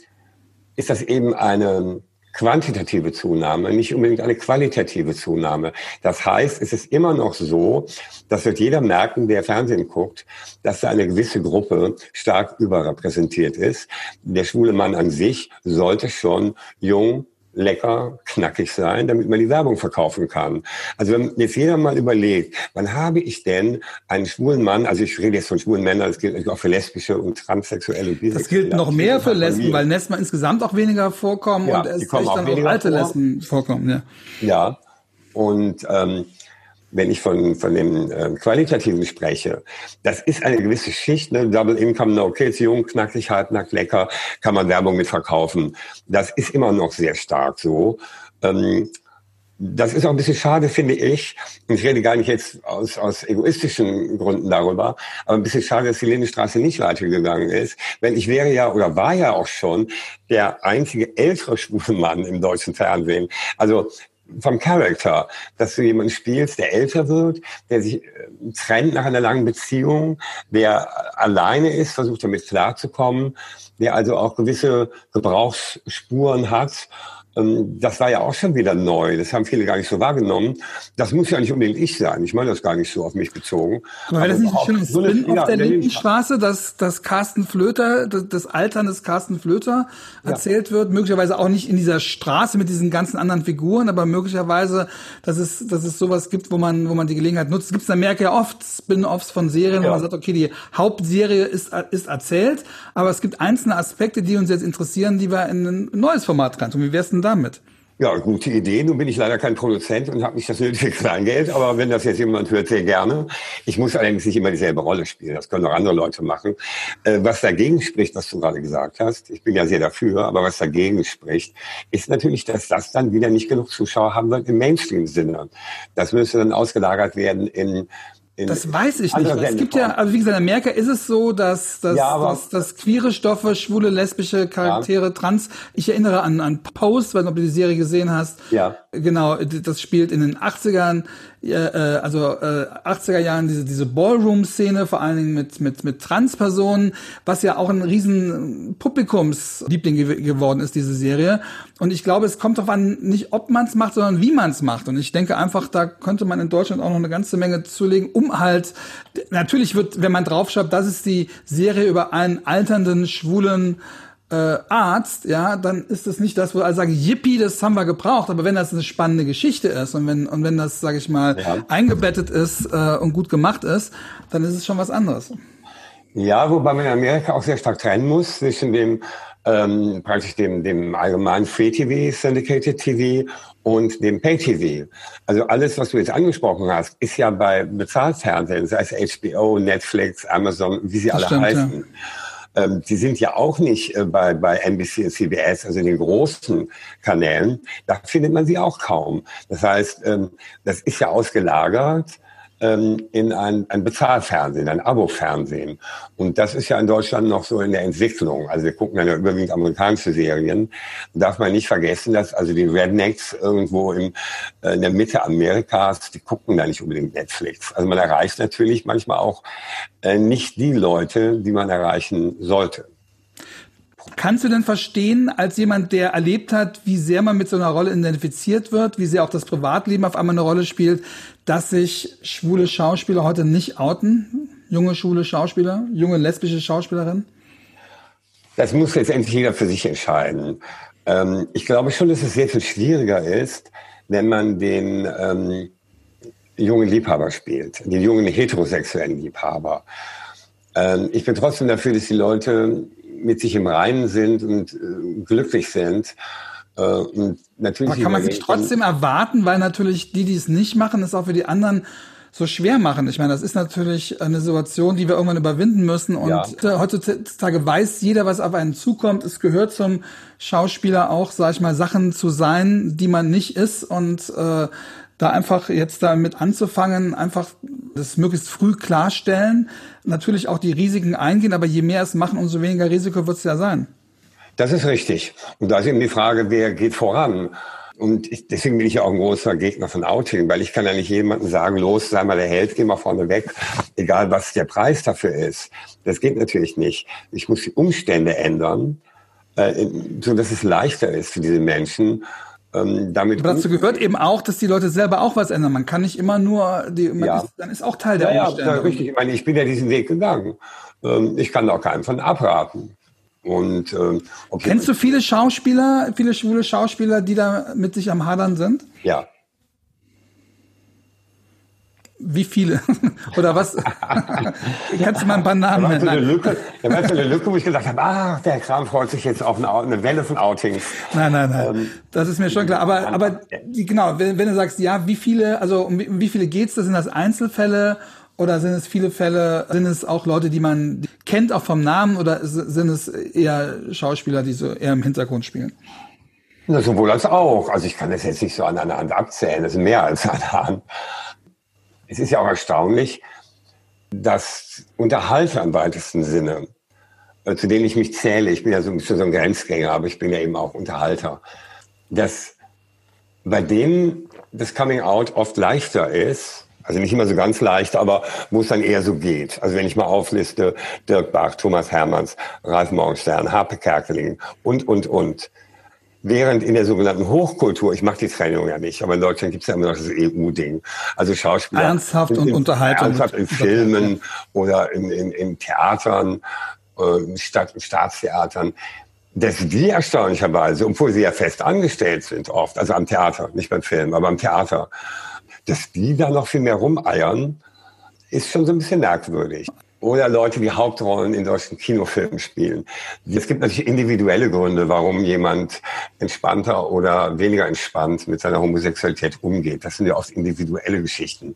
ist das eben eine quantitative Zunahme, nicht unbedingt eine qualitative Zunahme. Das heißt, es ist immer noch so, das wird jeder merken, der Fernsehen guckt, dass da eine gewisse Gruppe stark überrepräsentiert ist. Der schwule Mann an sich sollte schon jung, lecker, knackig sein, damit man die Werbung verkaufen kann. Also wenn jetzt jeder mal überlegt, wann habe ich denn einen schwulen Mann, also ich rede jetzt von schwulen Männern, das gilt auch für lesbische und transsexuelle. Das gilt noch mehr für Lesben, weil Lesben insgesamt auch weniger vorkommen ja, und es dann auch, auch alte vor. Lesben vorkommen. Ja, ja. und ähm, wenn ich von, von dem äh, Qualitativen spreche, das ist eine gewisse Schicht, ne? Double Income, No Kids, jung, knackig, halbnackt, lecker, kann man Werbung mit verkaufen. Das ist immer noch sehr stark so. Ähm, das ist auch ein bisschen schade, finde ich. Und ich rede gar nicht jetzt aus, aus egoistischen Gründen darüber, aber ein bisschen schade, dass die Lindenstraße nicht weitergegangen ist. Wenn ich wäre ja oder war ja auch schon der einzige ältere schwule Mann im deutschen Fernsehen. Also vom Charakter, dass du jemanden spielst, der älter wird, der sich äh, trennt nach einer langen Beziehung, der alleine ist, versucht damit klarzukommen, der also auch gewisse Gebrauchsspuren hat das war ja auch schon wieder neu. Das haben viele gar nicht so wahrgenommen. Das muss ja nicht unbedingt ich sein. Ich meine das gar nicht so auf mich bezogen. Aber das nicht ein schönes so Spin auf der Lindenstraße, dass, dass Carsten Flöter, das, das Altern des Carsten Flöter erzählt ja. wird? Möglicherweise auch nicht in dieser Straße mit diesen ganzen anderen Figuren, aber möglicherweise, dass es, dass es sowas gibt, wo man, wo man die Gelegenheit nutzt. Gibt es da merke ja oft Spin-offs von Serien, ja. wo man sagt, okay, die Hauptserie ist, ist erzählt, aber es gibt einzelne Aspekte, die uns jetzt interessieren, die wir in ein neues Format reintun. Wie wär's denn damit? Ja, gute Idee. Nun bin ich leider kein Produzent und habe nicht das nötige Kleingeld, aber wenn das jetzt jemand hört, sehr gerne. Ich muss allerdings nicht immer dieselbe Rolle spielen. Das können auch andere Leute machen. Äh, was dagegen spricht, was du gerade gesagt hast, ich bin ja sehr dafür, aber was dagegen spricht, ist natürlich, dass das dann wieder nicht genug Zuschauer haben wird im Mainstream-Sinne. Das müsste dann ausgelagert werden in das weiß ich nicht. Es gibt ja, also wie gesagt, in Amerika ist es so, dass, dass, ja, dass, dass queere Stoffe, schwule, lesbische Charaktere, ja. trans, ich erinnere an, an Post, weil du die Serie gesehen hast. Ja. Genau, das spielt in den 80ern äh, also äh, 80er Jahren diese diese Ballroom-Szene, vor allen Dingen mit mit mit Transpersonen, was ja auch ein riesen Publikumsliebling ge geworden ist diese Serie. Und ich glaube, es kommt darauf an, nicht ob man es macht, sondern wie man es macht. Und ich denke einfach, da könnte man in Deutschland auch noch eine ganze Menge zulegen, um halt natürlich wird, wenn man draufschreibt, das ist die Serie über einen alternden schwulen äh, Arzt, ja, dann ist das nicht das, wo alle sagen, yippie, das haben wir gebraucht. Aber wenn das eine spannende Geschichte ist und wenn, und wenn das, sage ich mal, ja. eingebettet ist äh, und gut gemacht ist, dann ist es schon was anderes. Ja, wobei man in Amerika auch sehr stark trennen muss zwischen dem ähm, praktisch dem, dem allgemeinen Free TV, Syndicated TV und dem Pay TV. Also alles, was du jetzt angesprochen hast, ist ja bei Bezahlfernsehen, sei es HBO, Netflix, Amazon, wie sie das alle stimmt, heißen. Ja ähm, die sind ja auch nicht äh, bei, bei NBC und CBS, also den großen Kanälen. Da findet man sie auch kaum. Das heißt, ähm, das ist ja ausgelagert ähm, in ein, ein Bezahlfernsehen, ein Abo-Fernsehen. Und das ist ja in Deutschland noch so in der Entwicklung. Also wir gucken dann ja überwiegend amerikanische Serien. darf man nicht vergessen, dass also die Rednecks irgendwo im, äh, in der Mitte Amerikas, die gucken da nicht unbedingt Netflix. Also man erreicht natürlich manchmal auch äh, nicht die Leute, die man erreichen sollte. Kannst du denn verstehen, als jemand, der erlebt hat, wie sehr man mit so einer Rolle identifiziert wird, wie sehr auch das Privatleben auf einmal eine Rolle spielt, dass sich schwule Schauspieler heute nicht outen? Junge schwule Schauspieler, junge lesbische Schauspielerinnen? Das muss letztendlich jeder für sich entscheiden. Ähm, ich glaube schon, dass es sehr viel schwieriger ist, wenn man den ähm, jungen Liebhaber spielt, den jungen heterosexuellen Liebhaber. Ähm, ich bin trotzdem dafür, dass die Leute mit sich im Reinen sind und äh, glücklich sind. Äh, und natürlich Aber kann man sich trotzdem erwarten, weil natürlich die, die es nicht machen, es auch für die anderen so schwer machen. Ich meine, das ist natürlich eine Situation, die wir irgendwann überwinden müssen. Und ja. heutzutage weiß jeder, was auf einen zukommt. Es gehört zum Schauspieler auch, sag ich mal, Sachen zu sein, die man nicht ist. Und äh, da einfach jetzt damit anzufangen, einfach das möglichst früh klarstellen, natürlich auch die Risiken eingehen, aber je mehr es machen, umso weniger Risiko wird es ja sein. Das ist richtig. Und da ist eben die Frage, wer geht voran? Und ich, deswegen bin ich ja auch ein großer Gegner von Outing, weil ich kann ja nicht jemandem sagen, los, sei mal der Held, geh mal vorne weg, egal was der Preis dafür ist. Das geht natürlich nicht. Ich muss die Umstände ändern, äh, so dass es leichter ist für diese Menschen, ähm, damit Aber dazu gehört eben auch, dass die Leute selber auch was ändern. Man kann nicht immer nur, die, ja. ist, dann ist auch Teil der ja, Umstände. Ja, richtig. Ich meine, ich bin ja diesen Weg gegangen. Ähm, ich kann da auch keinem von abraten. Und ähm, okay. kennst du viele Schauspieler, viele schwule Schauspieler, die da mit sich am Hadern sind? Ja. Wie viele? <laughs> Oder was? <laughs> Kannst du mal ein paar Namen nennen? Da war so eine Lücke, wo ich gesagt habe, ah, der Kram freut sich jetzt auf eine, Welle von Outings. Nein, nein, nein. Ähm, das ist mir schon klar. Aber, aber genau, wenn, wenn, du sagst, ja, wie viele, also um, wie viele geht's? Das sind das Einzelfälle oder sind es viele Fälle, sind es auch Leute, die man kennt, auch vom Namen, oder sind es eher Schauspieler, die so eher im Hintergrund spielen? Na, sowohl als auch. Also ich kann das jetzt nicht so an einer Hand abzählen, das sind mehr als an einer Hand. Es ist ja auch erstaunlich, dass Unterhalter im weitesten Sinne, äh, zu denen ich mich zähle, ich bin ja so so ein Grenzgänger, aber ich bin ja eben auch Unterhalter, dass bei denen das Coming Out oft leichter ist also nicht immer so ganz leicht, aber wo es dann eher so geht. Also wenn ich mal aufliste, Dirk Bach, Thomas Hermanns, Ralf Morgenstern, Harpe Kerkeling und, und, und. Während in der sogenannten Hochkultur, ich mache die Trennung ja nicht, aber in Deutschland gibt es ja immer noch das EU-Ding. Also Schauspieler. Ernsthaft in, und Unterhaltung. Ernsthaft in Filmen oder in, in, in Theatern, äh, Stadt, Staatstheatern dass die erstaunlicherweise, obwohl sie ja fest angestellt sind oft, also am Theater, nicht beim Film, aber am Theater, dass die da noch viel mehr rumeiern, ist schon so ein bisschen merkwürdig. Oder Leute, die Hauptrollen in deutschen Kinofilmen spielen. Es gibt natürlich individuelle Gründe, warum jemand entspannter oder weniger entspannt mit seiner Homosexualität umgeht. Das sind ja oft individuelle Geschichten.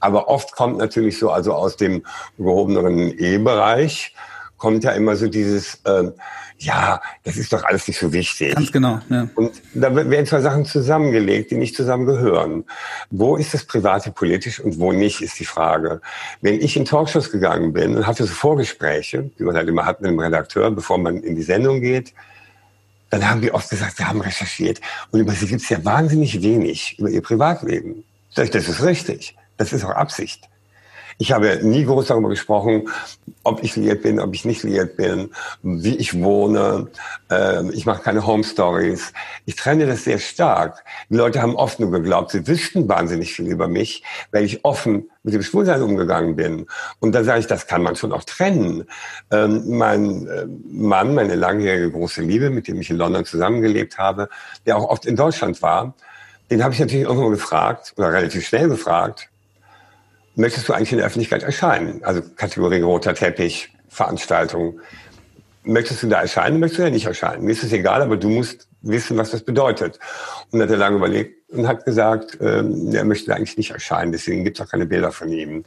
Aber oft kommt natürlich so, also aus dem gehobeneren E-Bereich, kommt ja immer so dieses, äh, ja, das ist doch alles nicht so wichtig. Ganz genau. Ja. Und da werden zwei Sachen zusammengelegt, die nicht zusammengehören. Wo ist das Private politisch und wo nicht, ist die Frage. Wenn ich in Talkshows gegangen bin und hatte so Vorgespräche, die man halt immer hat mit dem Redakteur, bevor man in die Sendung geht, dann haben die oft gesagt, sie haben recherchiert und über sie gibt es ja wahnsinnig wenig, über ihr Privatleben. Das ist richtig. Das ist auch Absicht. Ich habe nie groß darüber gesprochen, ob ich liiert bin, ob ich nicht liiert bin, wie ich wohne. Ähm, ich mache keine Home Stories. Ich trenne das sehr stark. Die Leute haben oft nur geglaubt, sie wüssten wahnsinnig viel über mich, weil ich offen mit dem Schwulsein umgegangen bin. Und da sage ich, das kann man schon auch trennen. Ähm, mein äh, Mann, meine langjährige große Liebe, mit dem ich in London zusammengelebt habe, der auch oft in Deutschland war, den habe ich natürlich irgendwo gefragt oder relativ schnell gefragt, möchtest du eigentlich in der Öffentlichkeit erscheinen? Also Kategorie roter Teppich, Veranstaltung. Möchtest du da erscheinen, möchtest du ja nicht erscheinen? Mir ist es egal, aber du musst wissen, was das bedeutet. Und hat er lange überlegt und hat gesagt, ähm, er möchte eigentlich nicht erscheinen, deswegen gibt es auch keine Bilder von ihm.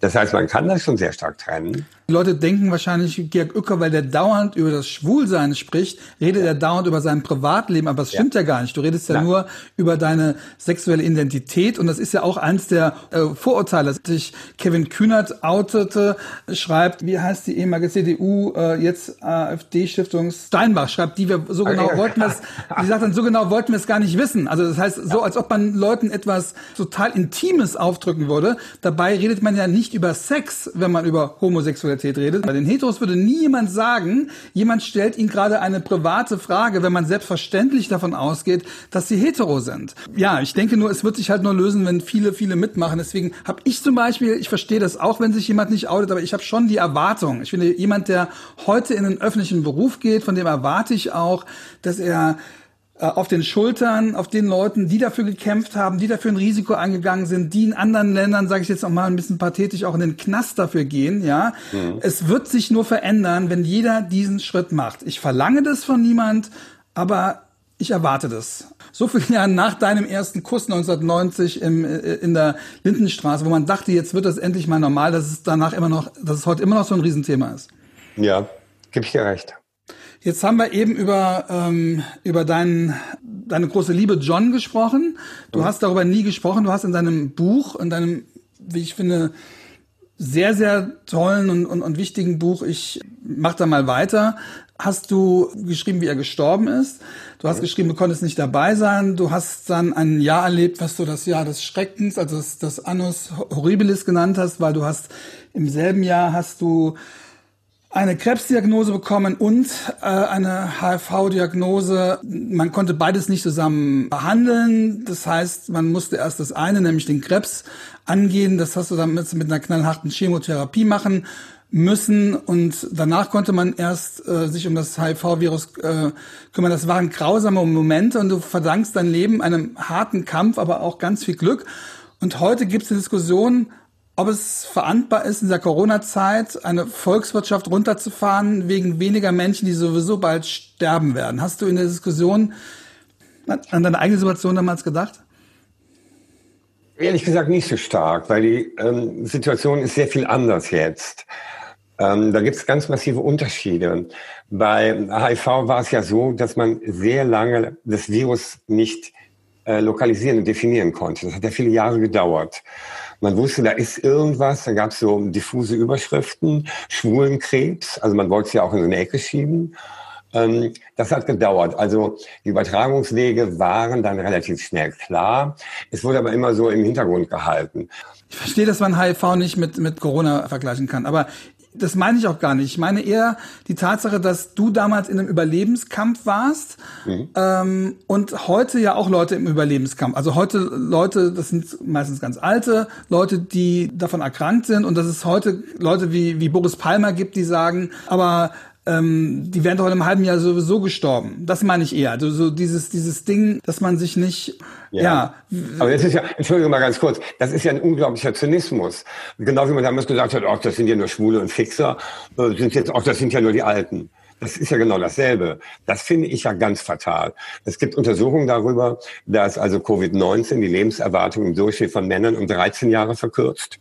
Das heißt, man kann das schon sehr stark trennen. Die Leute denken wahrscheinlich, Georg Ucker, weil der dauernd über das Schwulsein spricht, redet ja. er dauernd über sein Privatleben, aber das stimmt ja, ja gar nicht. Du redest ja Nein. nur über deine sexuelle Identität und das ist ja auch eins der äh, Vorurteile, dass sich Kevin Kühnert outete, schreibt, wie heißt die ehemalige CDU, äh, jetzt AfD-Stiftung Steinbach, schreibt, die wir so genau wollten wir es, die sagt dann, so genau wollten wir es gar nicht wissen. Also das heißt, so als ob man Leuten etwas total Intimes aufdrücken würde. Dabei redet man ja nicht über Sex, wenn man über Homosexualität redet. Bei den Heteros würde nie jemand sagen, jemand stellt ihnen gerade eine private Frage, wenn man selbstverständlich davon ausgeht, dass sie hetero sind. Ja, ich denke nur, es wird sich halt nur lösen, wenn viele, viele mitmachen. Deswegen habe ich zum Beispiel, ich verstehe das auch, wenn sich jemand nicht outet, aber ich habe schon die Erwartung. Ich finde, jemand, der heute in den öffentlichen Beruf geht, von dem erwarte ich auch, dass er auf den Schultern, auf den Leuten, die dafür gekämpft haben, die dafür ein Risiko eingegangen sind, die in anderen Ländern, sage ich jetzt auch mal ein bisschen pathetisch, auch in den Knast dafür gehen. Ja, mhm. es wird sich nur verändern, wenn jeder diesen Schritt macht. Ich verlange das von niemand, aber ich erwarte das. So viele Jahre nach deinem ersten Kuss 1990 im, äh, in der Lindenstraße, wo man dachte, jetzt wird das endlich mal normal, dass es danach immer noch, dass es heute immer noch so ein Riesenthema ist. Ja, gebe ich dir recht. Jetzt haben wir eben über, ähm, über deinen, deine große Liebe John gesprochen. Du mhm. hast darüber nie gesprochen. Du hast in deinem Buch, in deinem, wie ich finde, sehr, sehr tollen und, und, und wichtigen Buch, ich mach da mal weiter, hast du geschrieben, wie er gestorben ist. Du hast geschrieben, du konntest nicht dabei sein. Du hast dann ein Jahr erlebt, was du das Jahr des Schreckens, also das, das Annus Horribilis genannt hast, weil du hast im selben Jahr hast du eine Krebsdiagnose bekommen und äh, eine HIV-Diagnose. Man konnte beides nicht zusammen behandeln. Das heißt, man musste erst das eine, nämlich den Krebs, angehen. Das hast du dann mit, mit einer knallharten Chemotherapie machen müssen und danach konnte man erst äh, sich um das HIV-Virus äh, kümmern. Das waren grausame Momente und du verdankst dein Leben einem harten Kampf, aber auch ganz viel Glück. Und heute gibt es eine Diskussion, ob es verantwortbar ist, in dieser Corona-Zeit eine Volkswirtschaft runterzufahren wegen weniger Menschen, die sowieso bald sterben werden. Hast du in der Diskussion an deine eigene Situation damals gedacht? Ehrlich gesagt nicht so stark, weil die ähm, Situation ist sehr viel anders jetzt. Ähm, da gibt es ganz massive Unterschiede. Bei HIV war es ja so, dass man sehr lange das Virus nicht äh, lokalisieren und definieren konnte. Das hat ja viele Jahre gedauert. Man wusste, da ist irgendwas, da gab es so diffuse Überschriften, Schwulenkrebs, also man wollte es ja auch in so eine Ecke schieben. Ähm, das hat gedauert. Also die Übertragungswege waren dann relativ schnell klar. Es wurde aber immer so im Hintergrund gehalten. Ich verstehe, dass man HIV nicht mit, mit Corona vergleichen kann. Aber das meine ich auch gar nicht. Ich meine eher die Tatsache, dass du damals in einem Überlebenskampf warst mhm. ähm, und heute ja auch Leute im Überlebenskampf. Also heute Leute, das sind meistens ganz alte Leute, die davon erkrankt sind und dass es heute Leute wie, wie Boris Palmer gibt, die sagen, aber ähm, die wären doch in einem halben Jahr sowieso gestorben. Das meine ich eher. Also so dieses, dieses Ding, dass man sich nicht, ja. ja. Aber das ist ja, Entschuldigung mal ganz kurz, das ist ja ein unglaublicher Zynismus. Genau wie man damals gesagt hat, ach, das sind ja nur Schwule und Fixer, äh, sind jetzt, ach, das sind ja nur die Alten. Das ist ja genau dasselbe. Das finde ich ja ganz fatal. Es gibt Untersuchungen darüber, dass also Covid-19 die Lebenserwartung im Durchschnitt von Männern um 13 Jahre verkürzt.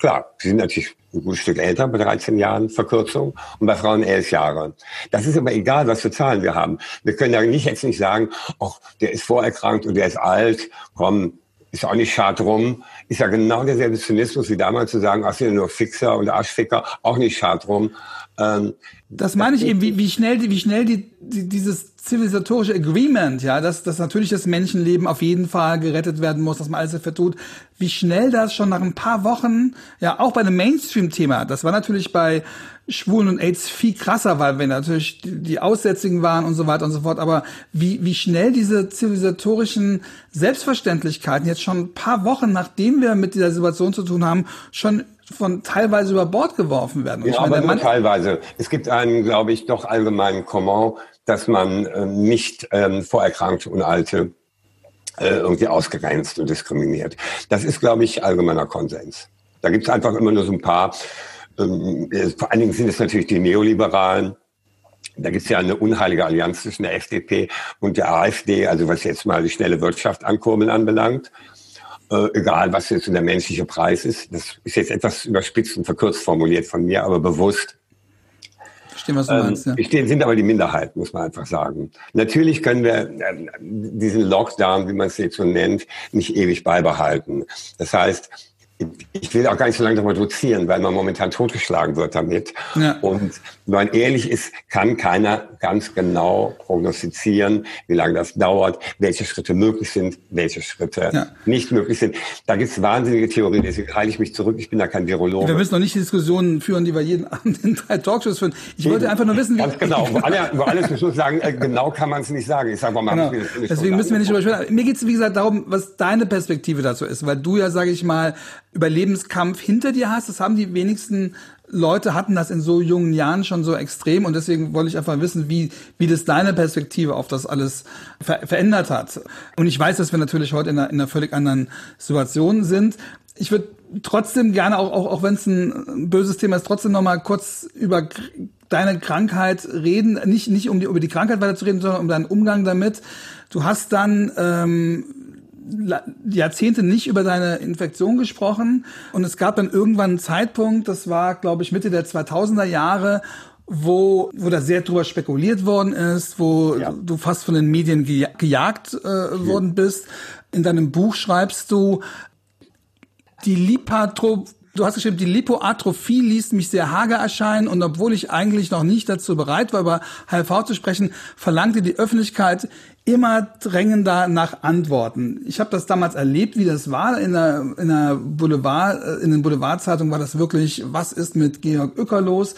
Klar, sie sind natürlich ein gutes Stück älter, bei 13 Jahren Verkürzung und bei Frauen 11 Jahre. Das ist aber egal, was für Zahlen wir haben. Wir können ja nicht jetzt nicht sagen, ach, der ist vorerkrankt und der ist alt, komm, ist auch nicht schad drum. Ist ja genau derselbe Zynismus wie damals zu sagen, ach, sind nur Fixer und Arschficker, auch nicht schad drum. Ähm, das meine ich eben, wie, wie schnell, wie schnell die, die, dieses zivilisatorische Agreement, ja, dass, dass natürlich das Menschenleben auf jeden Fall gerettet werden muss, dass man alles dafür tut, wie schnell das schon nach ein paar Wochen, ja, auch bei einem Mainstream-Thema, das war natürlich bei Schwulen und AIDS viel krasser, weil wir natürlich die, Aussätzigen waren und so weiter und so fort, aber wie, wie schnell diese zivilisatorischen Selbstverständlichkeiten jetzt schon ein paar Wochen, nachdem wir mit dieser Situation zu tun haben, schon von teilweise über Bord geworfen werden. Und ja, aber nur teilweise. Es gibt einen, glaube ich, doch allgemeinen Comment, dass man äh, nicht ähm, Vorerkrankte und Alte äh, irgendwie ausgrenzt und diskriminiert. Das ist, glaube ich, allgemeiner Konsens. Da gibt es einfach immer nur so ein paar, ähm, äh, vor allen Dingen sind es natürlich die Neoliberalen, da gibt es ja eine unheilige Allianz zwischen der FDP und der AfD, also was jetzt mal die schnelle Wirtschaft ankurbeln anbelangt äh, egal was jetzt der menschliche Preis ist. Das ist jetzt etwas überspitzt und verkürzt formuliert von mir, aber bewusst. Verstehen, was du ähm, meinst, ja. Bestehen sind aber die Minderheiten, muss man einfach sagen. Natürlich können wir äh, diesen Lockdown, wie man es jetzt so nennt, nicht ewig beibehalten. Das heißt, ich will auch gar nicht so lange darüber dozieren, weil man momentan totgeschlagen wird damit. Ja. Und wenn man ehrlich ist, kann keiner ganz genau prognostizieren, wie lange das dauert, welche Schritte möglich sind, welche Schritte ja. nicht möglich sind. Da gibt es wahnsinnige Theorien, deswegen halte ich mich zurück. Ich bin da kein Virologe. Wir müssen noch nicht die Diskussionen führen, die wir jeden Abend in drei Talkshows führen. Ich Eben. wollte einfach nur wissen, wie... Ganz genau. Über, alle, über alles muss sagen, äh, genau kann man es nicht sagen. Ich sage mal, genau. Deswegen müssen wir nicht drüber sprechen. Mir geht es, wie gesagt, darum, was deine Perspektive dazu ist, weil du ja, sage ich mal, Überlebenskampf hinter dir hast. Das haben die wenigsten Leute hatten das in so jungen Jahren schon so extrem und deswegen wollte ich einfach wissen, wie, wie das deine Perspektive auf das alles ver verändert hat. Und ich weiß, dass wir natürlich heute in einer, in einer völlig anderen Situation sind. Ich würde trotzdem gerne, auch, auch, auch wenn es ein böses Thema ist, trotzdem noch mal kurz über deine Krankheit reden. Nicht, nicht um die, über die Krankheit weiter zu reden, sondern um deinen Umgang damit. Du hast dann ähm, Jahrzehnte nicht über deine Infektion gesprochen und es gab dann irgendwann einen Zeitpunkt, das war glaube ich Mitte der 2000er Jahre, wo, wo da sehr drüber spekuliert worden ist, wo ja. du fast von den Medien gejagt äh, worden bist. In deinem Buch schreibst du, die Lipatro du hast geschrieben, die Lipoatrophie ließ mich sehr hager erscheinen und obwohl ich eigentlich noch nicht dazu bereit war, über HIV zu sprechen, verlangte die Öffentlichkeit immer drängender nach Antworten. Ich habe das damals erlebt, wie das war. In der, in der Boulevard, äh, in den Boulevardzeitungen war das wirklich, was ist mit Georg Uecker los?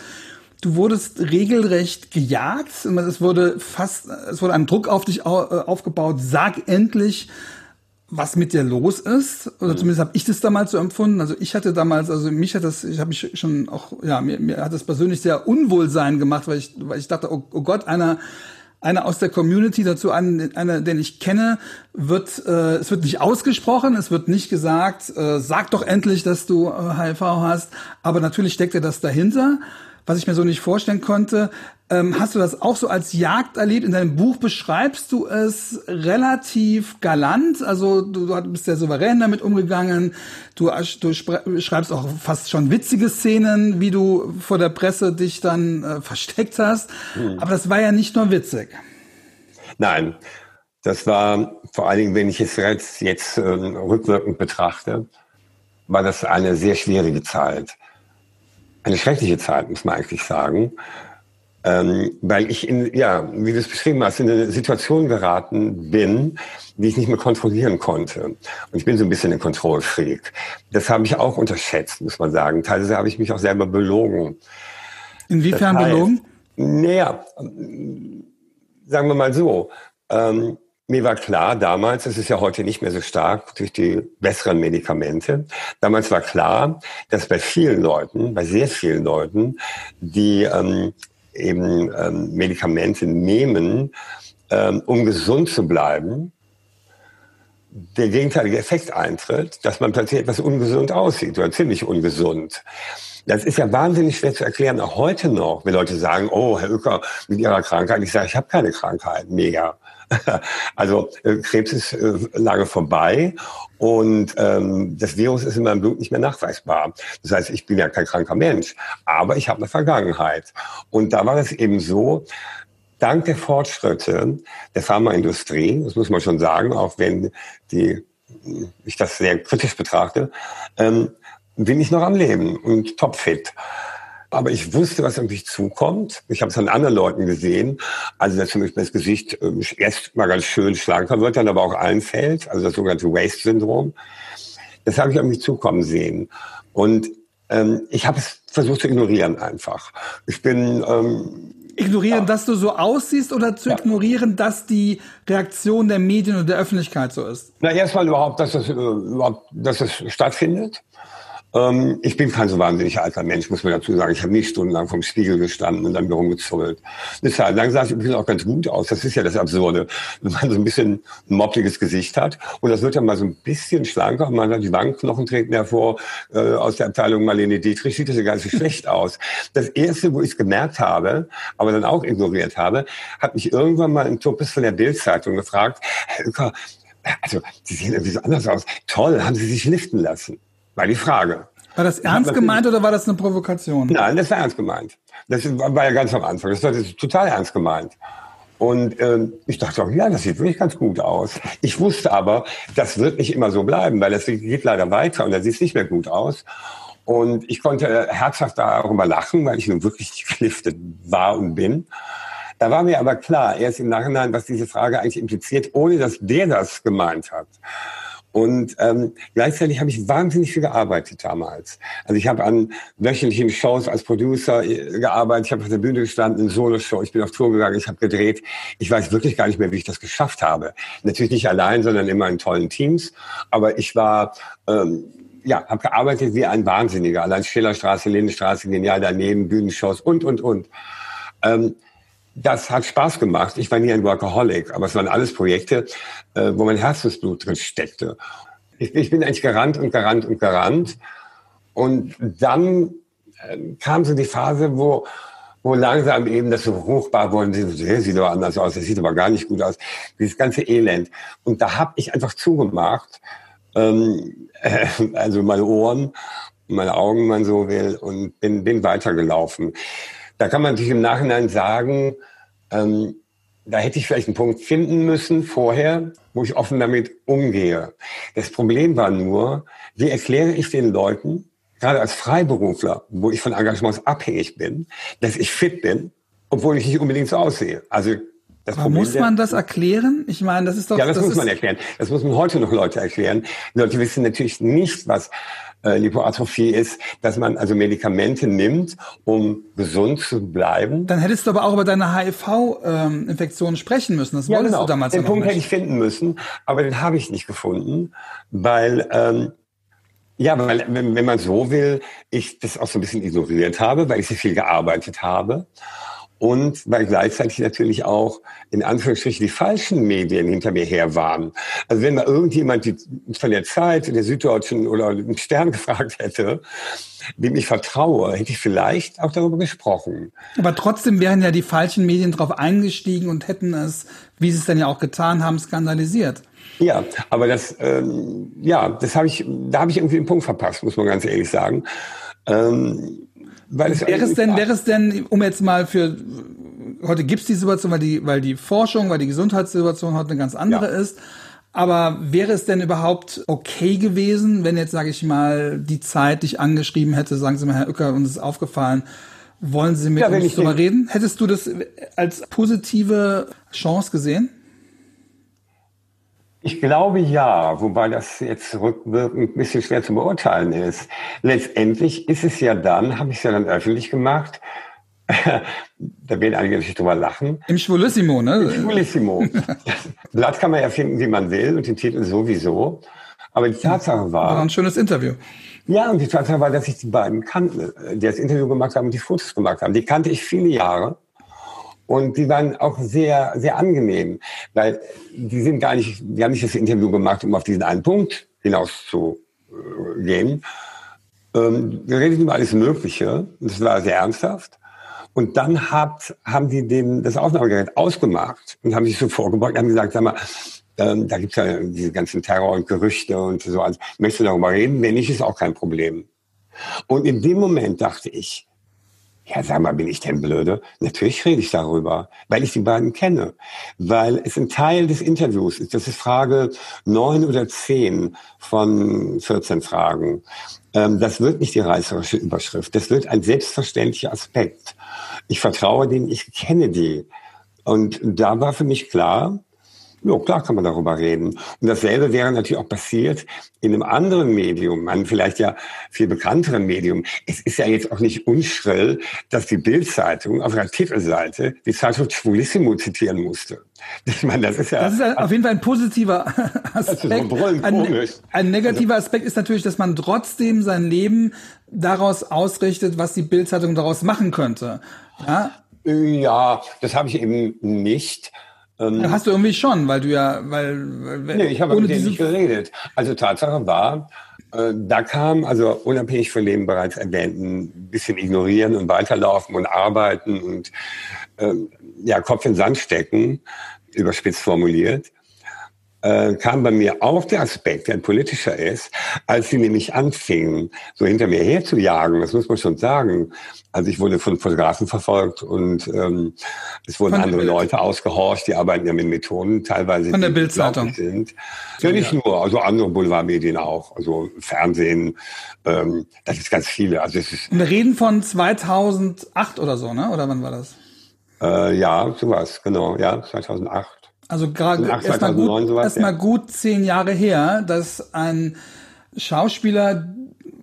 Du wurdest regelrecht gejagt. Es wurde fast, es wurde ein Druck auf dich äh, aufgebaut. Sag endlich, was mit dir los ist. Oder mhm. zumindest habe ich das damals so empfunden. Also ich hatte damals, also mich hat das, ich habe mich schon auch, ja, mir, mir hat das persönlich sehr Unwohlsein gemacht, weil ich, weil ich dachte, oh, oh Gott, einer, einer aus der Community dazu, einen, einer, den ich kenne, wird, äh, es wird nicht ausgesprochen, es wird nicht gesagt, äh, sag doch endlich, dass du äh, HIV hast, aber natürlich steckt er das dahinter was ich mir so nicht vorstellen konnte. Ähm, hast du das auch so als Jagd erlebt? In deinem Buch beschreibst du es relativ galant. Also du, du bist sehr souverän damit umgegangen. Du, du schreibst auch fast schon witzige Szenen, wie du vor der Presse dich dann äh, versteckt hast. Mhm. Aber das war ja nicht nur witzig. Nein, das war vor allen Dingen, wenn ich es jetzt, jetzt äh, rückwirkend betrachte, war das eine sehr schwierige Zeit eine schreckliche Zeit, muss man eigentlich sagen. Ähm, weil ich in, ja, wie du es beschrieben hast, in eine Situation geraten bin, die ich nicht mehr kontrollieren konnte. Und ich bin so ein bisschen ein Kontrollfreak. Das habe ich auch unterschätzt, muss man sagen. Teilweise habe ich mich auch selber belogen. Inwiefern das heißt, belogen? Naja, sagen wir mal so. Ähm, mir war klar damals, es ist ja heute nicht mehr so stark durch die besseren Medikamente, damals war klar, dass bei vielen Leuten, bei sehr vielen Leuten, die ähm, eben ähm, Medikamente nehmen, ähm, um gesund zu bleiben, der gegenteilige Effekt eintritt, dass man plötzlich etwas ungesund aussieht oder ziemlich ungesund. Das ist ja wahnsinnig schwer zu erklären, auch heute noch, wenn Leute sagen, oh, Herr Uecker, mit Ihrer Krankheit. Ich sage, ich habe keine Krankheit, mega. <laughs> Also äh, Krebs ist äh, lange vorbei und ähm, das Virus ist in meinem Blut nicht mehr nachweisbar. Das heißt, ich bin ja kein kranker Mensch, aber ich habe eine Vergangenheit. Und da war es eben so, dank der Fortschritte der Pharmaindustrie, das muss man schon sagen, auch wenn die, ich das sehr kritisch betrachte, ähm, bin ich noch am Leben und topfit. Aber ich wusste, was auf mich zukommt. Ich habe es an anderen Leuten gesehen. Also, dass zum Beispiel das Gesicht äh, erst mal ganz schön schlanker wird, dann aber auch einfällt. Also das sogenannte Waste-Syndrom. Das habe ich auf mich zukommen sehen. Und ähm, ich habe es versucht zu ignorieren einfach. Ich bin... Ähm, Ignorieren, ja. dass du so aussiehst oder zu ja. ignorieren, dass die Reaktion der Medien und der Öffentlichkeit so ist? Na, erstmal überhaupt, dass das, äh, überhaupt, dass das stattfindet. Ähm, ich bin kein so wahnsinnig alter Mensch, muss man dazu sagen. Ich habe nicht stundenlang vom Spiegel gestanden und dann mir rumgezummelt. Eine Zeit lang sah ich übrigens auch ganz gut aus. Das ist ja das Absurde. Wenn man so ein bisschen ein moppiges Gesicht hat und das wird dann mal so ein bisschen schlanker man hat die Wangenknochen treten hervor äh, aus der Abteilung Marlene Dietrich, sieht das ja gar nicht so schlecht aus. Das Erste, wo ich es gemerkt habe, aber dann auch ignoriert habe, hat mich irgendwann mal ein Tuppes von der Bildzeitung gefragt, Herr Uecker, also Sie sehen irgendwie so anders aus. Toll, haben Sie sich liften lassen? War die Frage. War das ernst gemeint oder war das eine Provokation? Nein, das war ernst gemeint. Das war ja ganz am Anfang. Das war total ernst gemeint. Und ähm, ich dachte auch, ja, das sieht wirklich ganz gut aus. Ich wusste aber, das wird nicht immer so bleiben, weil das geht leider weiter und dann sieht es nicht mehr gut aus. Und ich konnte herzhaft darüber lachen, weil ich nun wirklich geliftet war und bin. Da war mir aber klar, erst im Nachhinein, was diese Frage eigentlich impliziert, ohne dass der das gemeint hat. Und ähm, gleichzeitig habe ich wahnsinnig viel gearbeitet damals. Also ich habe an wöchentlichen Shows als Producer äh, gearbeitet, ich habe auf der Bühne gestanden, in Solo-Show, ich bin auf Tour gegangen, ich habe gedreht. Ich weiß wirklich gar nicht mehr, wie ich das geschafft habe. Natürlich nicht allein, sondern immer in tollen Teams. Aber ich war... Ähm, ja, habe gearbeitet wie ein Wahnsinniger. Allein Schillerstraße, Lindenstraße, genial daneben, Bühnenshows und, und, und. Ähm, das hat Spaß gemacht. Ich war nie ein Workaholic, aber es waren alles Projekte, äh, wo mein Herzensblut drin steckte. Ich, ich, bin eigentlich gerannt und gerannt und gerannt. Und dann äh, kam so die Phase, wo, wo langsam eben das so hochbar wurde. Das sieht aber anders aus, das sieht aber gar nicht gut aus. Dieses ganze Elend. Und da habe ich einfach zugemacht, ähm, äh, also meine Ohren, meine Augen, man so will, und bin, bin weitergelaufen. Da kann man sich im Nachhinein sagen, ähm, da hätte ich vielleicht einen Punkt finden müssen vorher, wo ich offen damit umgehe. Das Problem war nur, wie erkläre ich den Leuten, gerade als Freiberufler, wo ich von Engagements abhängig bin, dass ich fit bin, obwohl ich nicht unbedingt so aussehe. Also das Aber Problem, muss man das erklären? Ich meine, das ist doch. Ja, das, das muss man erklären. Das muss man heute noch Leute erklären. Die Leute wissen natürlich nicht, was äh, Lipoatrophie ist, dass man also Medikamente nimmt, um gesund zu bleiben. Dann hättest du aber auch über deine HIV-Infektion ähm, sprechen müssen. Das ja, wolltest genau. du damals Den Punkt hätte ich finden müssen, aber den habe ich nicht gefunden, weil ähm, ja, weil wenn, wenn man so will, ich das auch so ein bisschen ignoriert habe, weil ich so viel gearbeitet habe und weil gleichzeitig natürlich auch in Anführungsstrichen die falschen Medien hinter mir her waren. Also wenn mal irgendjemand die, von der Zeit, der Süddeutschen oder den Stern <laughs> gefragt hätte, dem ich vertraue, hätte ich vielleicht auch darüber gesprochen. Aber trotzdem wären ja die falschen Medien darauf eingestiegen und hätten es, wie sie es dann ja auch getan haben, skandalisiert. Ja, aber das, ähm, ja, das habe ich, da habe ich irgendwie den Punkt verpasst, muss man ganz ehrlich sagen. Ähm, weil es wäre es denn, wäre es denn, um jetzt mal für heute gibt's die Situation, weil die, weil die Forschung, weil die Gesundheitssituation heute eine ganz andere ja. ist. Aber wäre es denn überhaupt okay gewesen, wenn jetzt, sage ich mal, die Zeit dich angeschrieben hätte, sagen Sie mal, Herr Uecker, uns ist aufgefallen, wollen Sie mit ja, uns drüber reden? Hättest du das als positive Chance gesehen? Ich glaube ja, wobei das jetzt rückwirkend ein bisschen schwer zu beurteilen ist. Letztendlich ist es ja dann, habe ich es ja dann öffentlich gemacht, <laughs> da werden einige natürlich drüber lachen. Im Schwulissimo, ne? Im Schwulissimo. das <laughs> Blatt kann man ja finden, wie man will und den Titel sowieso. Aber die Tatsache war... War ein schönes Interview. Ja, und die Tatsache war, dass ich die beiden kannte, die das Interview gemacht haben und die Fotos gemacht haben. Die kannte ich viele Jahre. Und die waren auch sehr, sehr angenehm, weil die sind gar nicht, die haben nicht das Interview gemacht, um auf diesen einen Punkt hinauszugehen. Ähm, wir reden über alles Mögliche. Das war sehr ernsthaft. Und dann hat, haben die den, das Aufnahmegerät ausgemacht und haben sich so vorgebeugt und haben gesagt, sag mal, ähm, da gibt's ja diese ganzen Terror und Gerüchte und so. Also, möchtest du darüber reden? Wenn nicht, ist auch kein Problem. Und in dem Moment dachte ich, ja, sag mal, bin ich denn blöde? Natürlich rede ich darüber, weil ich die beiden kenne. Weil es ein Teil des Interviews ist. Das ist Frage neun oder zehn von 14 Fragen. Ähm, das wird nicht die reißerische Überschrift. Das wird ein selbstverständlicher Aspekt. Ich vertraue denen, ich kenne die. Und da war für mich klar, ja, klar kann man darüber reden. Und dasselbe wäre natürlich auch passiert in einem anderen Medium, einem vielleicht ja viel bekannteren Medium. Es ist ja jetzt auch nicht unschrill, dass die Bildzeitung auf ihrer Titelseite die Zeitschrift Schwulissimo zitieren musste. <laughs> Ich meine, das ist ja. Das ist auf jeden Fall ein positiver <laughs> Aspekt. So ein, ein, negativer Aspekt ist natürlich, dass man trotzdem sein Leben daraus ausrichtet, was die Bildzeitung daraus machen könnte. Ja, ja das habe ich eben nicht. Ähm, Hast du irgendwie schon, weil du ja, weil, weil nee, ich habe mit denen nicht geredet. Also Tatsache war, äh, da kam, also unabhängig von dem bereits erwähnten, bisschen ignorieren und weiterlaufen und arbeiten und äh, ja Kopf in Sand stecken, überspitzt formuliert, äh, kam bei mir auch der Aspekt, der ein politischer ist, als sie nämlich anfingen, so hinter mir herzujagen, das muss man schon sagen. Also ich wurde von Fotografen verfolgt und ähm, es wurden andere Leute ausgehorcht, die arbeiten ja mit Methoden, teilweise von der Bildzeitung sind. Ja, nicht nur, also andere Boulevardmedien auch, also Fernsehen, ähm, das ist ganz viele. Also es ist. Und wir reden von 2008 oder so, ne? Oder wann war das? Äh, ja, sowas, genau, ja, 2008. Also gerade erstmal gut, erst ja. gut zehn Jahre her, dass ein Schauspieler,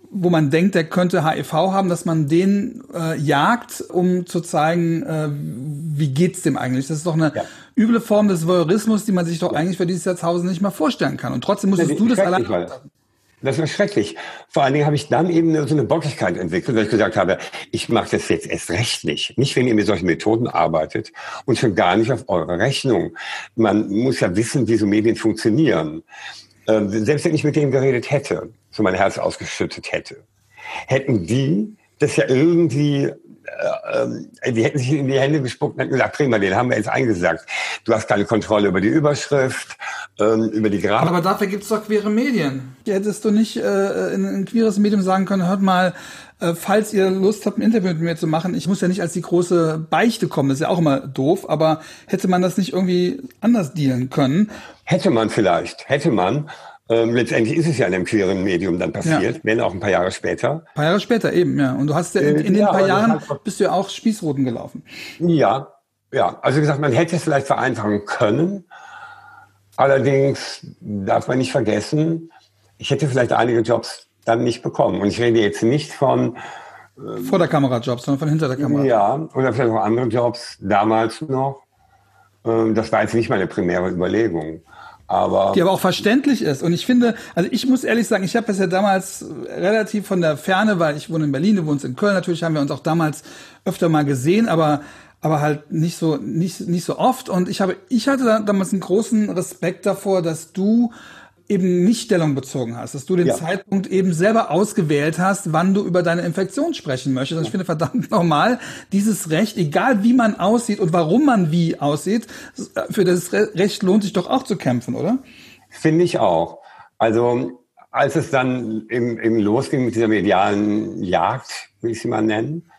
wo man denkt, der könnte HIV haben, dass man den äh, jagt, um zu zeigen, äh, wie geht's dem eigentlich. Das ist doch eine ja. üble Form des Voyeurismus, die man sich doch ja. eigentlich für dieses Jahrtausend nicht mal vorstellen kann. Und trotzdem musstest du das allein. Das war schrecklich. Vor allen Dingen habe ich dann eben so eine Bockigkeit entwickelt, weil ich gesagt habe, ich mache das jetzt erst recht nicht. Nicht, wenn ihr mit solchen Methoden arbeitet und schon gar nicht auf eure Rechnung. Man muss ja wissen, wie so Medien funktionieren. Ähm, selbst wenn ich mit denen geredet hätte, so mein Herz ausgeschüttet hätte, hätten die das ja irgendwie äh, die hätten sich in die Hände gespuckt und hätten gesagt, prima, den haben wir jetzt eingesagt. Du hast keine Kontrolle über die Überschrift, ähm, über die Grafik. Aber dafür gibt's doch queere Medien. Hättest du nicht äh, in ein queeres Medium sagen können, hört mal, äh, falls ihr Lust habt, ein Interview mit mir zu machen, ich muss ja nicht als die große Beichte kommen, das ist ja auch immer doof, aber hätte man das nicht irgendwie anders dealen können? Hätte man vielleicht, hätte man. Ähm, letztendlich ist es ja in einem queeren Medium dann passiert, ja. wenn auch ein paar Jahre später. Ein paar Jahre später eben, ja. Und du hast ja in, in den ja, paar Jahren bist du ja auch Spießrouten gelaufen. Ja, ja. Also wie gesagt, man hätte es vielleicht vereinfachen können. Allerdings darf man nicht vergessen, ich hätte vielleicht einige Jobs dann nicht bekommen. Und ich rede jetzt nicht von ähm, vor der Kamera Jobs, sondern von hinter der Kamera. Ja, oder vielleicht auch andere Jobs damals noch. Ähm, das war jetzt nicht meine primäre Überlegung. Aber die aber auch verständlich ist. Und ich finde, also ich muss ehrlich sagen, ich habe das ja damals relativ von der Ferne, weil ich wohne in Berlin, du wohnst in Köln, natürlich haben wir uns auch damals öfter mal gesehen, aber aber halt nicht so nicht nicht so oft. Und ich habe ich hatte damals einen großen Respekt davor, dass du eben nicht Stellung bezogen hast, dass du den ja. Zeitpunkt eben selber ausgewählt hast, wann du über deine Infektion sprechen möchtest. Und ich finde verdammt normal, dieses Recht, egal wie man aussieht und warum man wie aussieht, für das Recht lohnt sich doch auch zu kämpfen, oder? Finde ich auch. Also als es dann eben, eben losging mit dieser medialen Jagd, will ich sie mal nennen,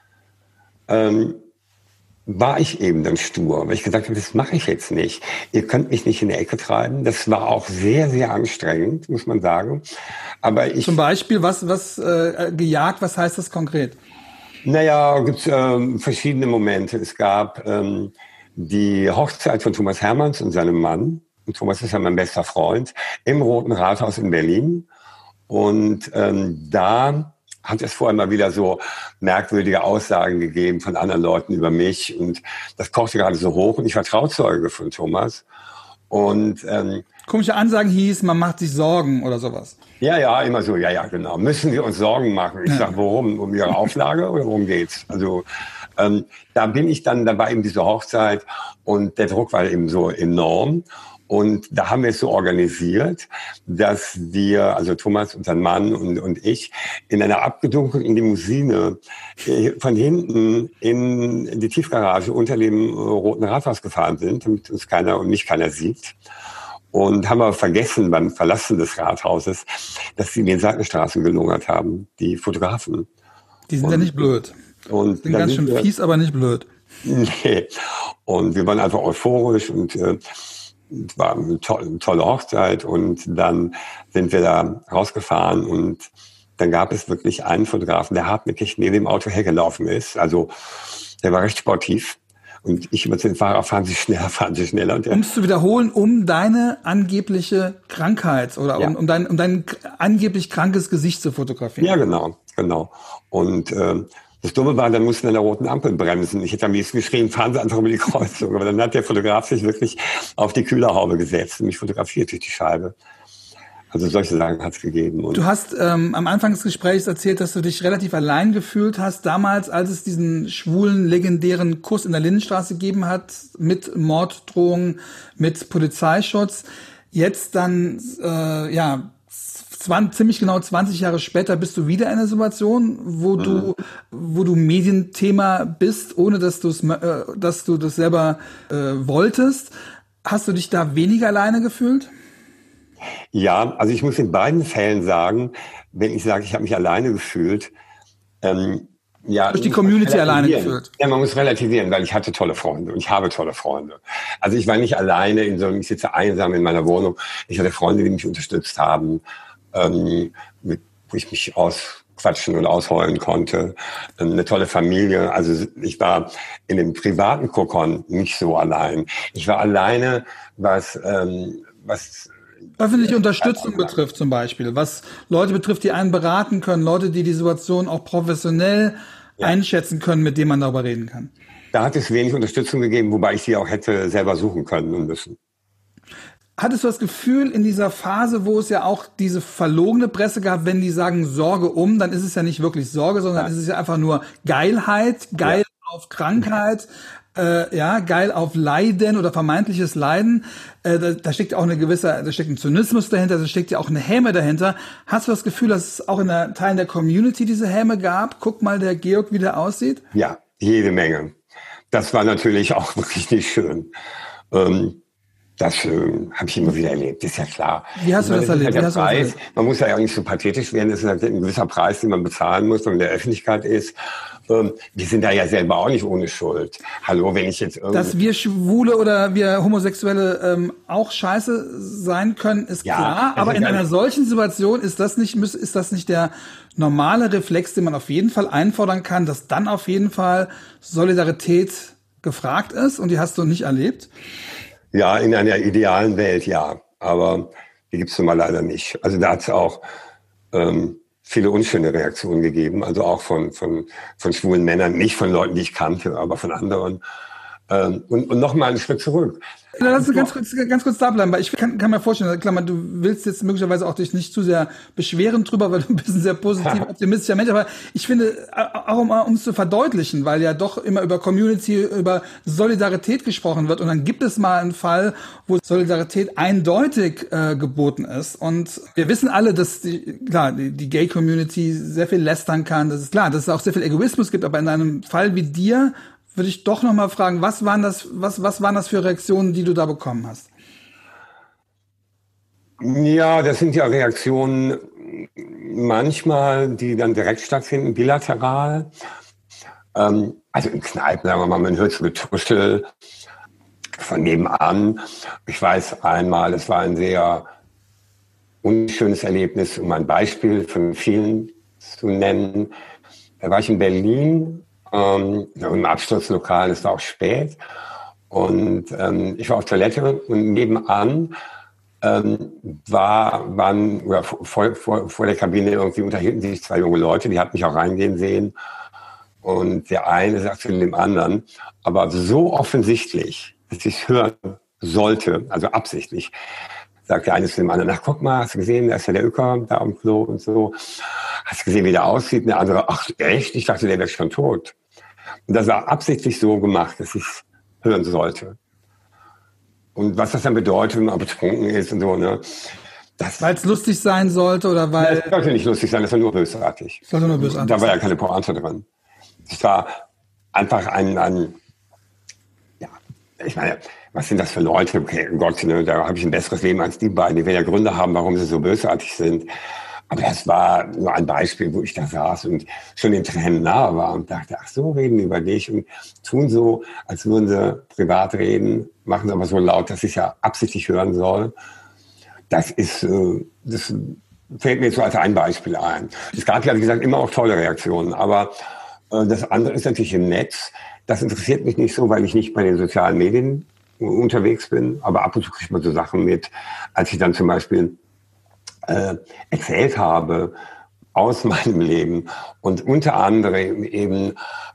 ähm, war ich eben dann stur, weil ich gesagt habe, das mache ich jetzt nicht. Ihr könnt mich nicht in die Ecke treiben. Das war auch sehr, sehr anstrengend, muss man sagen. Aber ich zum Beispiel was was äh, gejagt? Was heißt das konkret? Naja, gibt ähm, verschiedene Momente. Es gab ähm, die Hochzeit von Thomas Hermanns und seinem Mann. Und Thomas ist ja mein bester Freund im Roten Rathaus in Berlin. Und ähm, da hat es vorher mal wieder so merkwürdige Aussagen gegeben von anderen Leuten über mich und das kochte gerade so hoch und ich war Trauzeuge von Thomas. Und ähm, komische Ansagen hieß, man macht sich Sorgen oder sowas. Ja, ja, immer so, ja, ja, genau. Müssen wir uns Sorgen machen? Ich ja. sage, worum? Um ihre Auflage oder worum geht's? Also ähm, da bin ich dann dabei in dieser Hochzeit und der Druck war eben so enorm. Und da haben wir es so organisiert, dass wir, also Thomas und sein Mann und, und ich, in einer abgedunkelten Limousine äh, von hinten in die Tiefgarage unter dem Roten Rathaus gefahren sind, damit uns keiner und mich keiner sieht. Und haben aber vergessen beim Verlassen des Rathauses, dass sie in den Seitenstraßen gelungert haben, die Fotografen. Die sind und, ja nicht blöd. Und sind ganz schön fies, aber nicht blöd. <laughs> Nee. Und wir waren einfach euphorisch und äh, war eine tolle, Hochzeit und dann sind wir da rausgefahren und dann gab es wirklich einen Fotografen, der hartnäckig neben dem Auto hergelaufen ist. Also der war recht sportiv. Und ich immer zu den Fahrer, fahren Sie schneller, <laughs> fahren Sie schneller. Und um es zu wiederholen, um deine angebliche Krankheit oder ja. um, um, dein, um dein angeblich krankes Gesicht zu fotografieren. Ja, genau, genau. Und ähm, das Dumme war, dann mussten wir an der roten Ampel bremsen. Ich hätte am liebsten geschrieben, fahren Sie einfach über die Kreuzung. Aber dann hat der Fotograf sich wirklich auf die Kühlerhaube gesetzt und mich fotografiert durch die Scheibe. Also solche Sachen hat es gegeben. Und du hast ähm, am Anfang des Gesprächs erzählt, dass du dich relativ allein gefühlt hast, damals, als es diesen schwulen, legendären Kuss in der Lindenstraße gegeben hat, mit Morddrohungen, mit Polizeischutz. Jetzt dann, äh, ja, 20, ziemlich genau 20 Jahre später bist du wieder in einer Situation, wo mhm. du, wo du Medienthema bist, ohne dass du es, äh, dass du das selber äh, wolltest. Hast du dich da weniger alleine gefühlt? Ja, also ich muss in beiden Fällen sagen, wenn ich sage, ich habe mich alleine gefühlt, ähm, ja, durch die Community alleine gefühlt. Ja, man muss relativieren, weil ich hatte tolle Freunde und ich habe tolle Freunde. Also ich war nicht alleine in so einem, ich sitze einsam in meiner Wohnung. Ich hatte Freunde, die mich unterstützt haben ähm, mit, wo ich mich ausquatschen und ausheulen konnte. Ähm, eine tolle Familie. Also ich war in dem privaten Kokon nicht so allein. Ich war alleine, was, ähm, was Öffentliche Unterstützung betrifft zum Beispiel, was Leute betrifft, die einen beraten können, Leute, die die Situation auch professionell ja. einschätzen können, mit denen man darüber reden kann. Da hat es wenig Unterstützung gegeben, wobei ich sie auch hätte selber suchen können und müssen. Hattest du das Gefühl in dieser Phase, wo es ja auch diese verlogene Presse gab, wenn die sagen Sorge um, dann ist es ja nicht wirklich Sorge, sondern ja. ist es ja einfach nur Geilheit, geil ja. auf Krankheit, äh, ja, geil auf Leiden oder vermeintliches Leiden. Äh, da, da steckt ja auch eine gewisse, da steckt ein Zynismus dahinter, da steckt ja auch eine Häme dahinter. Hast du das Gefühl, dass es auch in der Teilen der Community diese Häme gab? Guck mal, der Georg, wie der aussieht. Ja, jede Menge. Das war natürlich auch <laughs> wirklich nicht schön. Ähm, Das äh, habe ich immer wieder erlebt, ist ja klar. Wie hast du das erlebt? Halt Preis, man muss ja auch nicht so pathetisch werden, das ist halt ein gewisser Preis, den man bezahlen muss, wenn man in der Öffentlichkeit ist. Ähm, wir sind da ja selber auch nicht ohne Schuld. Hallo, wenn ich jetzt irgendwie... Dass wir Schwule oder wir Homosexuelle ähm, auch scheiße sein können, ist ja, klar. Aber in einer solchen Situation ist das nicht, ist das nicht der normale Reflex, den man auf jeden Fall einfordern kann, dass dann auf jeden Fall Solidarität gefragt ist und die hast du nicht erlebt? Ja, in einer idealen Welt, ja. Aber die gibt's nun mal leider nicht. Also da hat's auch ähm, viele unschöne Reaktionen gegeben, also auch von, von, von schwulen Männern, nicht von Leuten, die ich kannte, aber von anderen. Ähm, und, und noch mal einen Schritt zurück. Lass uns ganz kurz, ganz kurz da bleiben, weil ich kann, kann mir vorstellen, Klammer, du willst jetzt möglicherweise auch dich nicht zu sehr beschweren drüber, weil du bist ein sehr positiv <laughs> optimistischer Mensch, aber ich finde, auch um es zu verdeutlichen, weil ja doch immer über Community, über Solidarität gesprochen wird und dann gibt es mal einen Fall, wo Solidarität eindeutig äh, geboten ist und wir wissen alle, dass die, klar, die, die Gay-Community sehr viel lästern kann, das ist klar, dass es auch sehr viel Egoismus gibt, aber in einem Fall wie dir würde ich doch noch mal fragen, was waren das, was, was waren das für Reaktionen, die du da bekommen hast? Ja, das sind ja Reaktionen manchmal, die dann direkt stattfinden, bilateral. Ähm, also in Kneipen, sagen wir mal, man hört so Getuschel von nebenan. Ich weiß einmal, es war ein sehr unschönes Erlebnis, um ein Beispiel von vielen zu nennen. Da war ich in Berlin ähm, im Absturzlokal, war auch spät. Und ähm, ich war auf Toilette und nebenan ähm, war, waren, oder vor, vor, vor der Kabine irgendwie unterhielten sich zwei junge Leute, die hatten mich auch reingehen sehen. Und der eine sagte zu dem anderen, aber so offensichtlich, dass ich es hören sollte, also absichtlich, sagt der eine zu dem anderen, ach guck mal, hast du gesehen, da ist ja der Öker da am Klo und so. Hast du gesehen, wie der aussieht? Und der andere, ach echt? Ich dachte, der wäre schon tot. Und das war absichtlich so gemacht, dass ich es hören sollte. Und was das dann bedeutet, wenn man betrunken ist und so, ne? Weil es lustig sein sollte oder weil. Es sollte nicht lustig sein, das war nur bösartig. Sollte nur bösartig. Da war ja keine Pointe drin. Es war einfach ein, ein, ja, ich meine, was sind das für Leute? Okay, Gott, ne, da habe ich ein besseres Leben als die beiden. Die werden ja Gründe haben, warum sie so bösartig sind. Aber das war nur ein Beispiel, wo ich da saß und schon den Tränen nahe war und dachte, ach so, reden über dich und tun so, als würden sie privat reden, machen sie aber so laut, dass ich ja absichtlich hören soll. Das ist, äh, das fällt mir so als ein Beispiel ein. Es gab ja, wie gesagt, immer auch tolle Reaktionen, aber äh, das andere ist natürlich im Netz. Das interessiert mich nicht so, weil ich nicht bei den sozialen Medien unterwegs bin, aber ab und zu kriegt man so Sachen mit, als ich dann zum Beispiel äh, erzählt habe aus <laughs> meinem Leben und unter anderem eben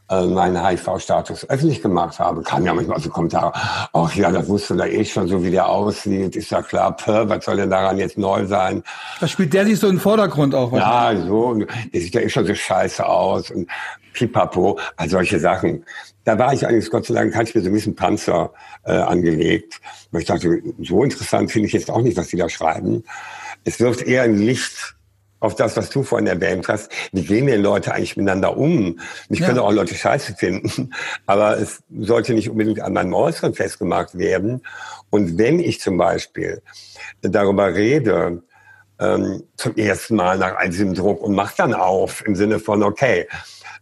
äh, meinen HIV-Status öffentlich gemacht habe, kam ja manchmal so Kommentare, ach ja, das wusste da eh schon so, wie der aussieht, ist ja klar, pö, was soll denn daran jetzt neu sein? Da spielt der sich so im Vordergrund auch. Ja, so, der sieht ja eh schon so scheiße aus und pipapo, all solche Sachen. Da war ich eigentlich, Gott sei Dank, hatte ich mir so ein bisschen Panzer äh, angelegt. Weil ich dachte, so interessant finde ich jetzt auch nicht, was die da schreiben es wirft eher ein Licht auf das, was du vorhin erwähnt hast. Wie gehen denn Leute eigentlich miteinander um? Ich ja. könnte auch Leute scheiße finden, <laughs> aber es sollte nicht unbedingt an meinem Äußeren festgemacht werden. Und wenn ich zum Beispiel darüber rede, ähm, zum ersten Mal nach all diesem Druck und mach dann auf im Sinne von, okay,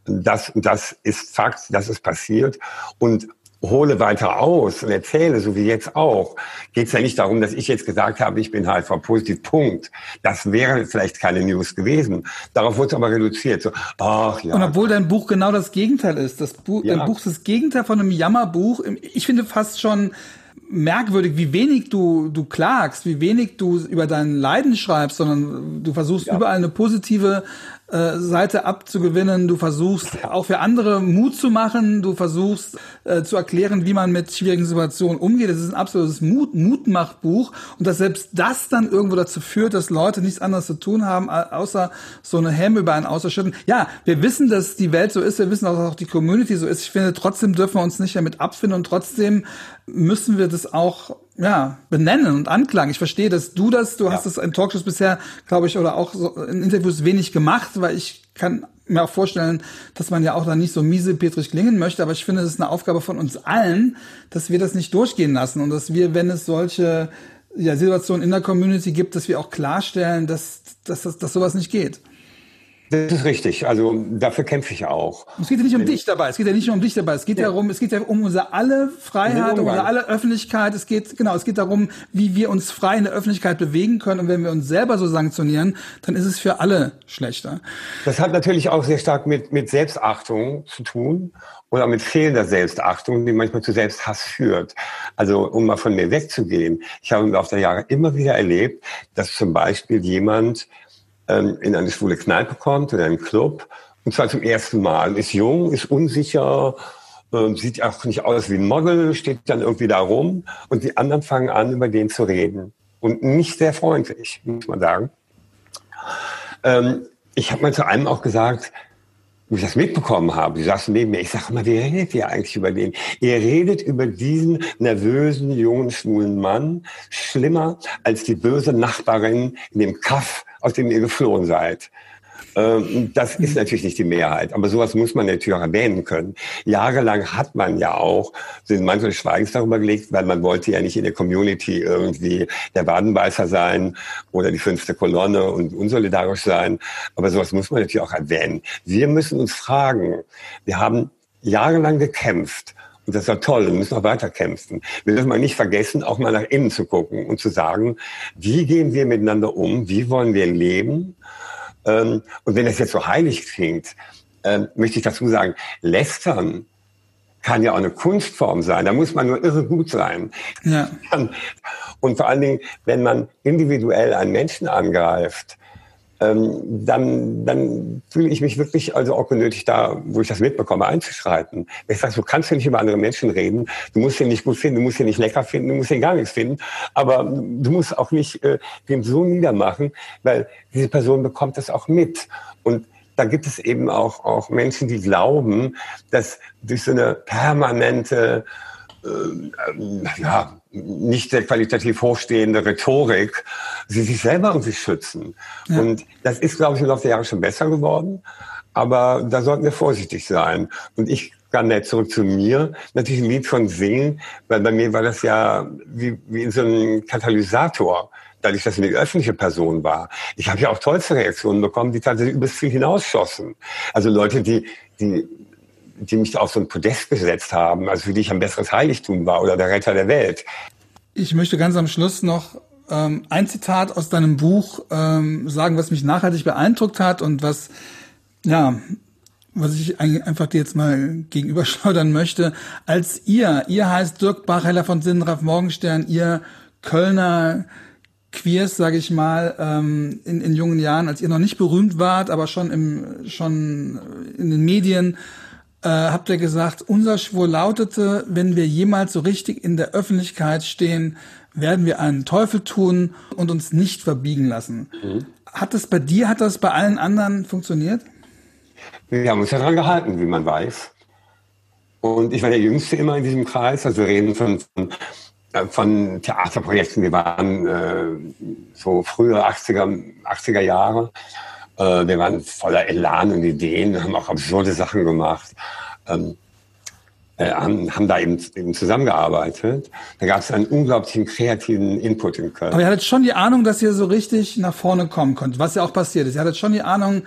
das, das ist Fakt, das ist passiert und hole weiter aus und erzähle, so wie jetzt auch, geht es ja nicht darum, dass ich jetzt gesagt habe, ich bin HIV-positiv, Punkt. Das wäre vielleicht keine News gewesen. Darauf wurde es aber reduziert. So, ach ja. Und obwohl dein Buch genau das Gegenteil ist. Das Buch, ja. dein Buch ist das Gegenteil von einem Jammerbuch. Ich finde fast schon merkwürdig, wie wenig du, du klagst, wie wenig du über dein Leiden schreibst, sondern du versuchst ja. überall eine positive äh, Seite abzugewinnen. Du versuchst auch für andere Mut zu machen. Du versuchst äh, zu erklären, wie man mit schwierigen Situationen umgeht. Das ist ein absolutes Mut Mutmachbuch und dass selbst das dann irgendwo dazu führt, dass Leute nichts anderes zu tun haben, außer so eine Hemme über einen auszuschütten. Ja, wir wissen, dass die Welt so ist. Wir wissen, dass auch die Community so ist. Ich finde, trotzdem dürfen wir uns nicht damit abfinden und trotzdem müssen wir das auch ja, benennen und anklagen. Ich verstehe, dass du das, du ja. hast es in Talkshows bisher, glaube ich, oder auch so in Interviews wenig gemacht, weil ich kann mir auch vorstellen, dass man ja auch da nicht so miese Petrich klingen möchte, aber ich finde, es ist eine Aufgabe von uns allen, dass wir das nicht durchgehen lassen und dass wir, wenn es solche ja, Situationen in der Community gibt, dass wir auch klarstellen, dass, dass, dass, dass sowas nicht geht. Das ist richtig. Also dafür kämpfe ich auch. Es geht ja nicht um dich dabei. Es geht ja nicht nur um dich dabei. Es geht ja, darum, es geht ja um unsere alle Freiheit, um unsere alle Öffentlichkeit. Es geht, genau, es geht darum, wie wir uns frei in der Öffentlichkeit bewegen können. Und wenn wir uns selber so sanktionieren, dann ist es für alle schlechter. Das hat natürlich auch sehr stark mit, mit Selbstachtung zu tun oder mit fehlender Selbstachtung, die manchmal zu Selbsthass führt. Also um mal von mir wegzugehen. Ich habe im Laufe der Jahre immer wieder erlebt, dass zum Beispiel jemand ähm, in eine schwule Kneipe kommt, in einen Club, und zwar zum ersten Mal, ist jung, ist unsicher, äh, sieht auch nicht aus wie ein Model, steht dann irgendwie da rum und die anderen fangen an, über den zu reden. Und nicht sehr freundlich, muss man sagen. Ähm, ich habe mal zu einem auch gesagt, wo ich das mitbekommen habe, die saßen neben mir, ich sage immer, wie redet ihr eigentlich über den? Ihr redet über diesen nervösen, jungen, schwulen Mann schlimmer als die böse Nachbarin in dem Kaff, aus dem ihr geflohen seid. Ähm, das ist natürlich nicht die Mehrheit, aber sowas muss man natürlich auch erwähnen können. Jahrelang hat man ja auch den Mantel des Schweigens darüber gelegt, weil man wollte ja nicht in der Community irgendwie der Badenbeißer sein oder die fünfte Kolonne und unsolidarisch sein. Aber sowas muss man natürlich auch erwähnen. Wir müssen uns fragen, wir haben jahrelang gekämpft und das ist ja toll, wir müssen auch weiter kämpfen. Wir dürfen mal nicht vergessen, auch mal nach innen zu gucken und zu sagen, wie gehen wir miteinander um, wie wollen wir leben. Ähm, und wenn das jetzt so heilig klingt, ähm, möchte ich dazu sagen, lästern kann ja auch eine Kunstform sein. Da muss man nur irre gut sein. Ja. Und vor allen Dingen, wenn man individuell einen Menschen angreift, ähm, dann, dann fühle ich mich wirklich also auch genötigt, da, wo ich das mitbekomme, einzuschreiten. Ich sage, du kannst ja nicht über andere Menschen reden, du musst ihn nicht gut finden, du musst ihn nicht lecker finden, du musst ihn gar nichts finden, aber du musst auch nicht äh, den so niedermachen, weil diese Person bekommt das auch mit. Und da gibt es eben auch, auch Menschen, die glauben, dass durch so eine permanente äh, ja, nicht sehr qualitativ hochstehende Rhetorik, sie sich selber irgendwie schützen. Ja. Und das ist, glaube ich, im Laufe der Jahre schon besser geworden. Aber da sollten wir vorsichtig sein. Und ich kann nicht zurück zu mir natürlich ein Lied von singen, weil bei mir war das ja wie, wie in so einem Katalysator dadurch, dass ich eine öffentliche Person war. Ich habe ja auch tollste Reaktionen bekommen, die tatsächlich übers Ziel hinausschossen. Also Leute, die, die die mich auf so ein Podest gesetzt haben, also für die ich ein besseres Heiligtum war oder der Retter der Welt. Ich möchte ganz am Schluss noch ähm, ein Zitat aus deinem Buch ähm, sagen, was mich nachhaltig beeindruckt hat und was, ja, was ich einfach dir jetzt mal gegenüberschleudern möchte. Als ihr, ihr heißt Dirk Bachheller von Sinnraf Morgenstern, ihr Kölner Queers, sage ich mal, ähm, in, in jungen Jahren, als ihr noch nicht berühmt wart, aber schon im schon in den Medien äh, habt ihr gesagt, unser Schwur lautete, wenn wir jemals so richtig in der Öffentlichkeit stehen, werden wir einen Teufel tun und uns nicht verbiegen lassen. Mhm. Hat das bei dir, hat das bei allen anderen funktioniert? Wir haben uns ja daran gehalten, wie man weiß. Und ich war der Jüngste immer in diesem Kreis. Also wir reden von, von, äh, von Theaterprojekten. Wir waren äh, so frühe 80er, 80er Jahre. Äh, wir waren voller Elan und Ideen, haben auch absurde Sachen gemacht. Ähm, äh, haben, haben da eben, eben zusammengearbeitet. Da gab es einen unglaublichen kreativen Input in Köln. Aber ihr hattet schon die Ahnung, dass ihr so richtig nach vorne kommen könnt, was ja auch passiert ist. Ihr hattet schon die Ahnung,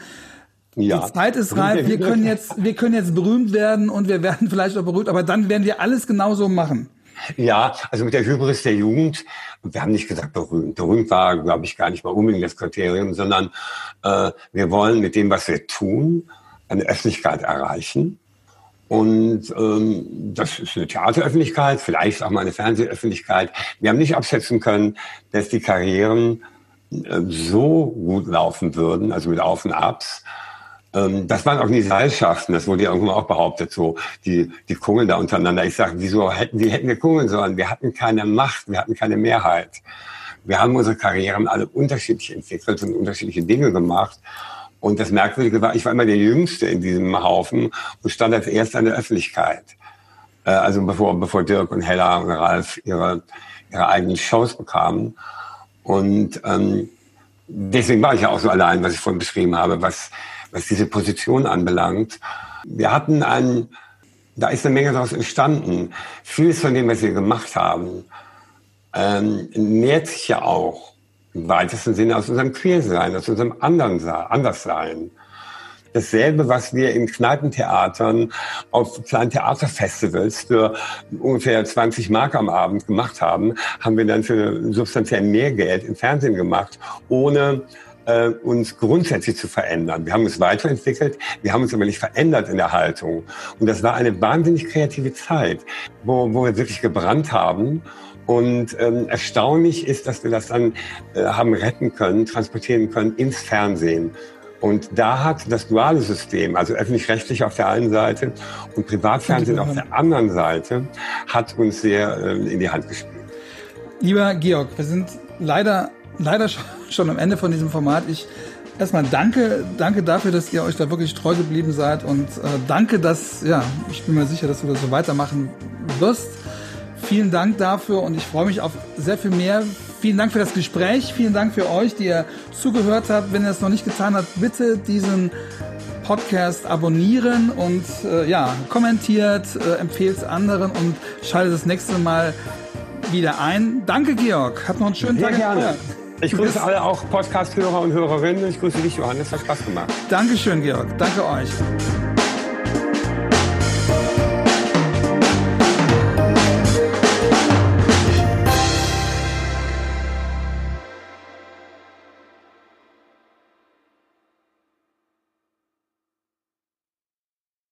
ja. die Zeit ist reif, wir können jetzt, wir können jetzt berühmt werden und wir werden <laughs> vielleicht auch berühmt, aber dann werden wir alles genauso machen. Ja, also mit der Hybris der Jugend, wir haben nicht gesagt berühmt. Berühmt war, glaube ich, gar nicht mal unbedingt das Kriterium, sondern äh, wir wollen mit dem, was wir tun, eine Öffentlichkeit erreichen. Und ähm, das ist eine Theateröffentlichkeit, vielleicht auch mal eine Fernsehöffentlichkeit. Wir haben nicht abschätzen können, dass die Karrieren äh, so gut laufen würden, also mit Auf und Abs, das waren auch die Seilschaften, das wurde ja irgendwann auch behauptet, so die, die kungeln da untereinander. Ich sage, wieso hätten die hätten wir kungeln sollen? Wir hatten keine Macht, wir hatten keine Mehrheit. Wir haben unsere Karrieren alle unterschiedlich entwickelt und unterschiedliche Dinge gemacht. Und das Merkwürdige war, ich war immer der Jüngste in diesem Haufen und stand als Erster in der Öffentlichkeit. Äh, also bevor, bevor Dirk und Hella und Ralf ihre, ihre eigenen Shows bekamen. Und ähm, deswegen war ich ja auch so allein, was ich vorhin beschrieben habe, was was diese Position anbelangt. Wir hatten ein, da ist eine Menge daraus entstanden. Vieles von dem, was wir gemacht haben, ähm, nährt sich ja auch im weitesten Sinne aus unserem Queersein, aus unserem anderen Anderssein dasselbe, was wir in Kneipentheatern auf kleinen Theaterfestivals für ungefähr 20 Mark am Abend gemacht haben, haben wir dann für substanziell mehr Geld im Fernsehen gemacht, ohne äh, uns grundsätzlich zu verändern. Wir haben uns weiterentwickelt, wir haben uns aber nicht verändert in der Haltung. Und das war eine wahnsinnig kreative Zeit, wo, wo wir wirklich gebrannt haben. Und ähm, erstaunlich ist, dass wir das dann äh, haben retten können, transportieren können ins Fernsehen. Und da hat das duale System, also öffentlich-rechtlich auf der einen Seite und Privatfernsehen auf der anderen Seite, hat uns sehr äh, in die Hand gespielt. Lieber Georg, wir sind leider, leider schon am Ende von diesem Format. Ich erstmal danke, danke dafür, dass ihr euch da wirklich treu geblieben seid und äh, danke, dass, ja, ich bin mir sicher, dass du das so weitermachen wirst. Vielen Dank dafür und ich freue mich auf sehr viel mehr. Vielen Dank für das Gespräch. Vielen Dank für euch, die ihr zugehört habt. Wenn ihr es noch nicht getan habt, bitte diesen Podcast abonnieren und äh, ja, kommentiert, äh, empfehlt es anderen und schaltet das nächste Mal wieder ein. Danke, Georg. Hat noch einen schönen Sehr Tag. Gerne. Ich grüße alle auch Podcast-Hörer und Hörerinnen. Ich grüße dich, Johannes. Hat Spaß gemacht. Dankeschön, Georg. Danke euch.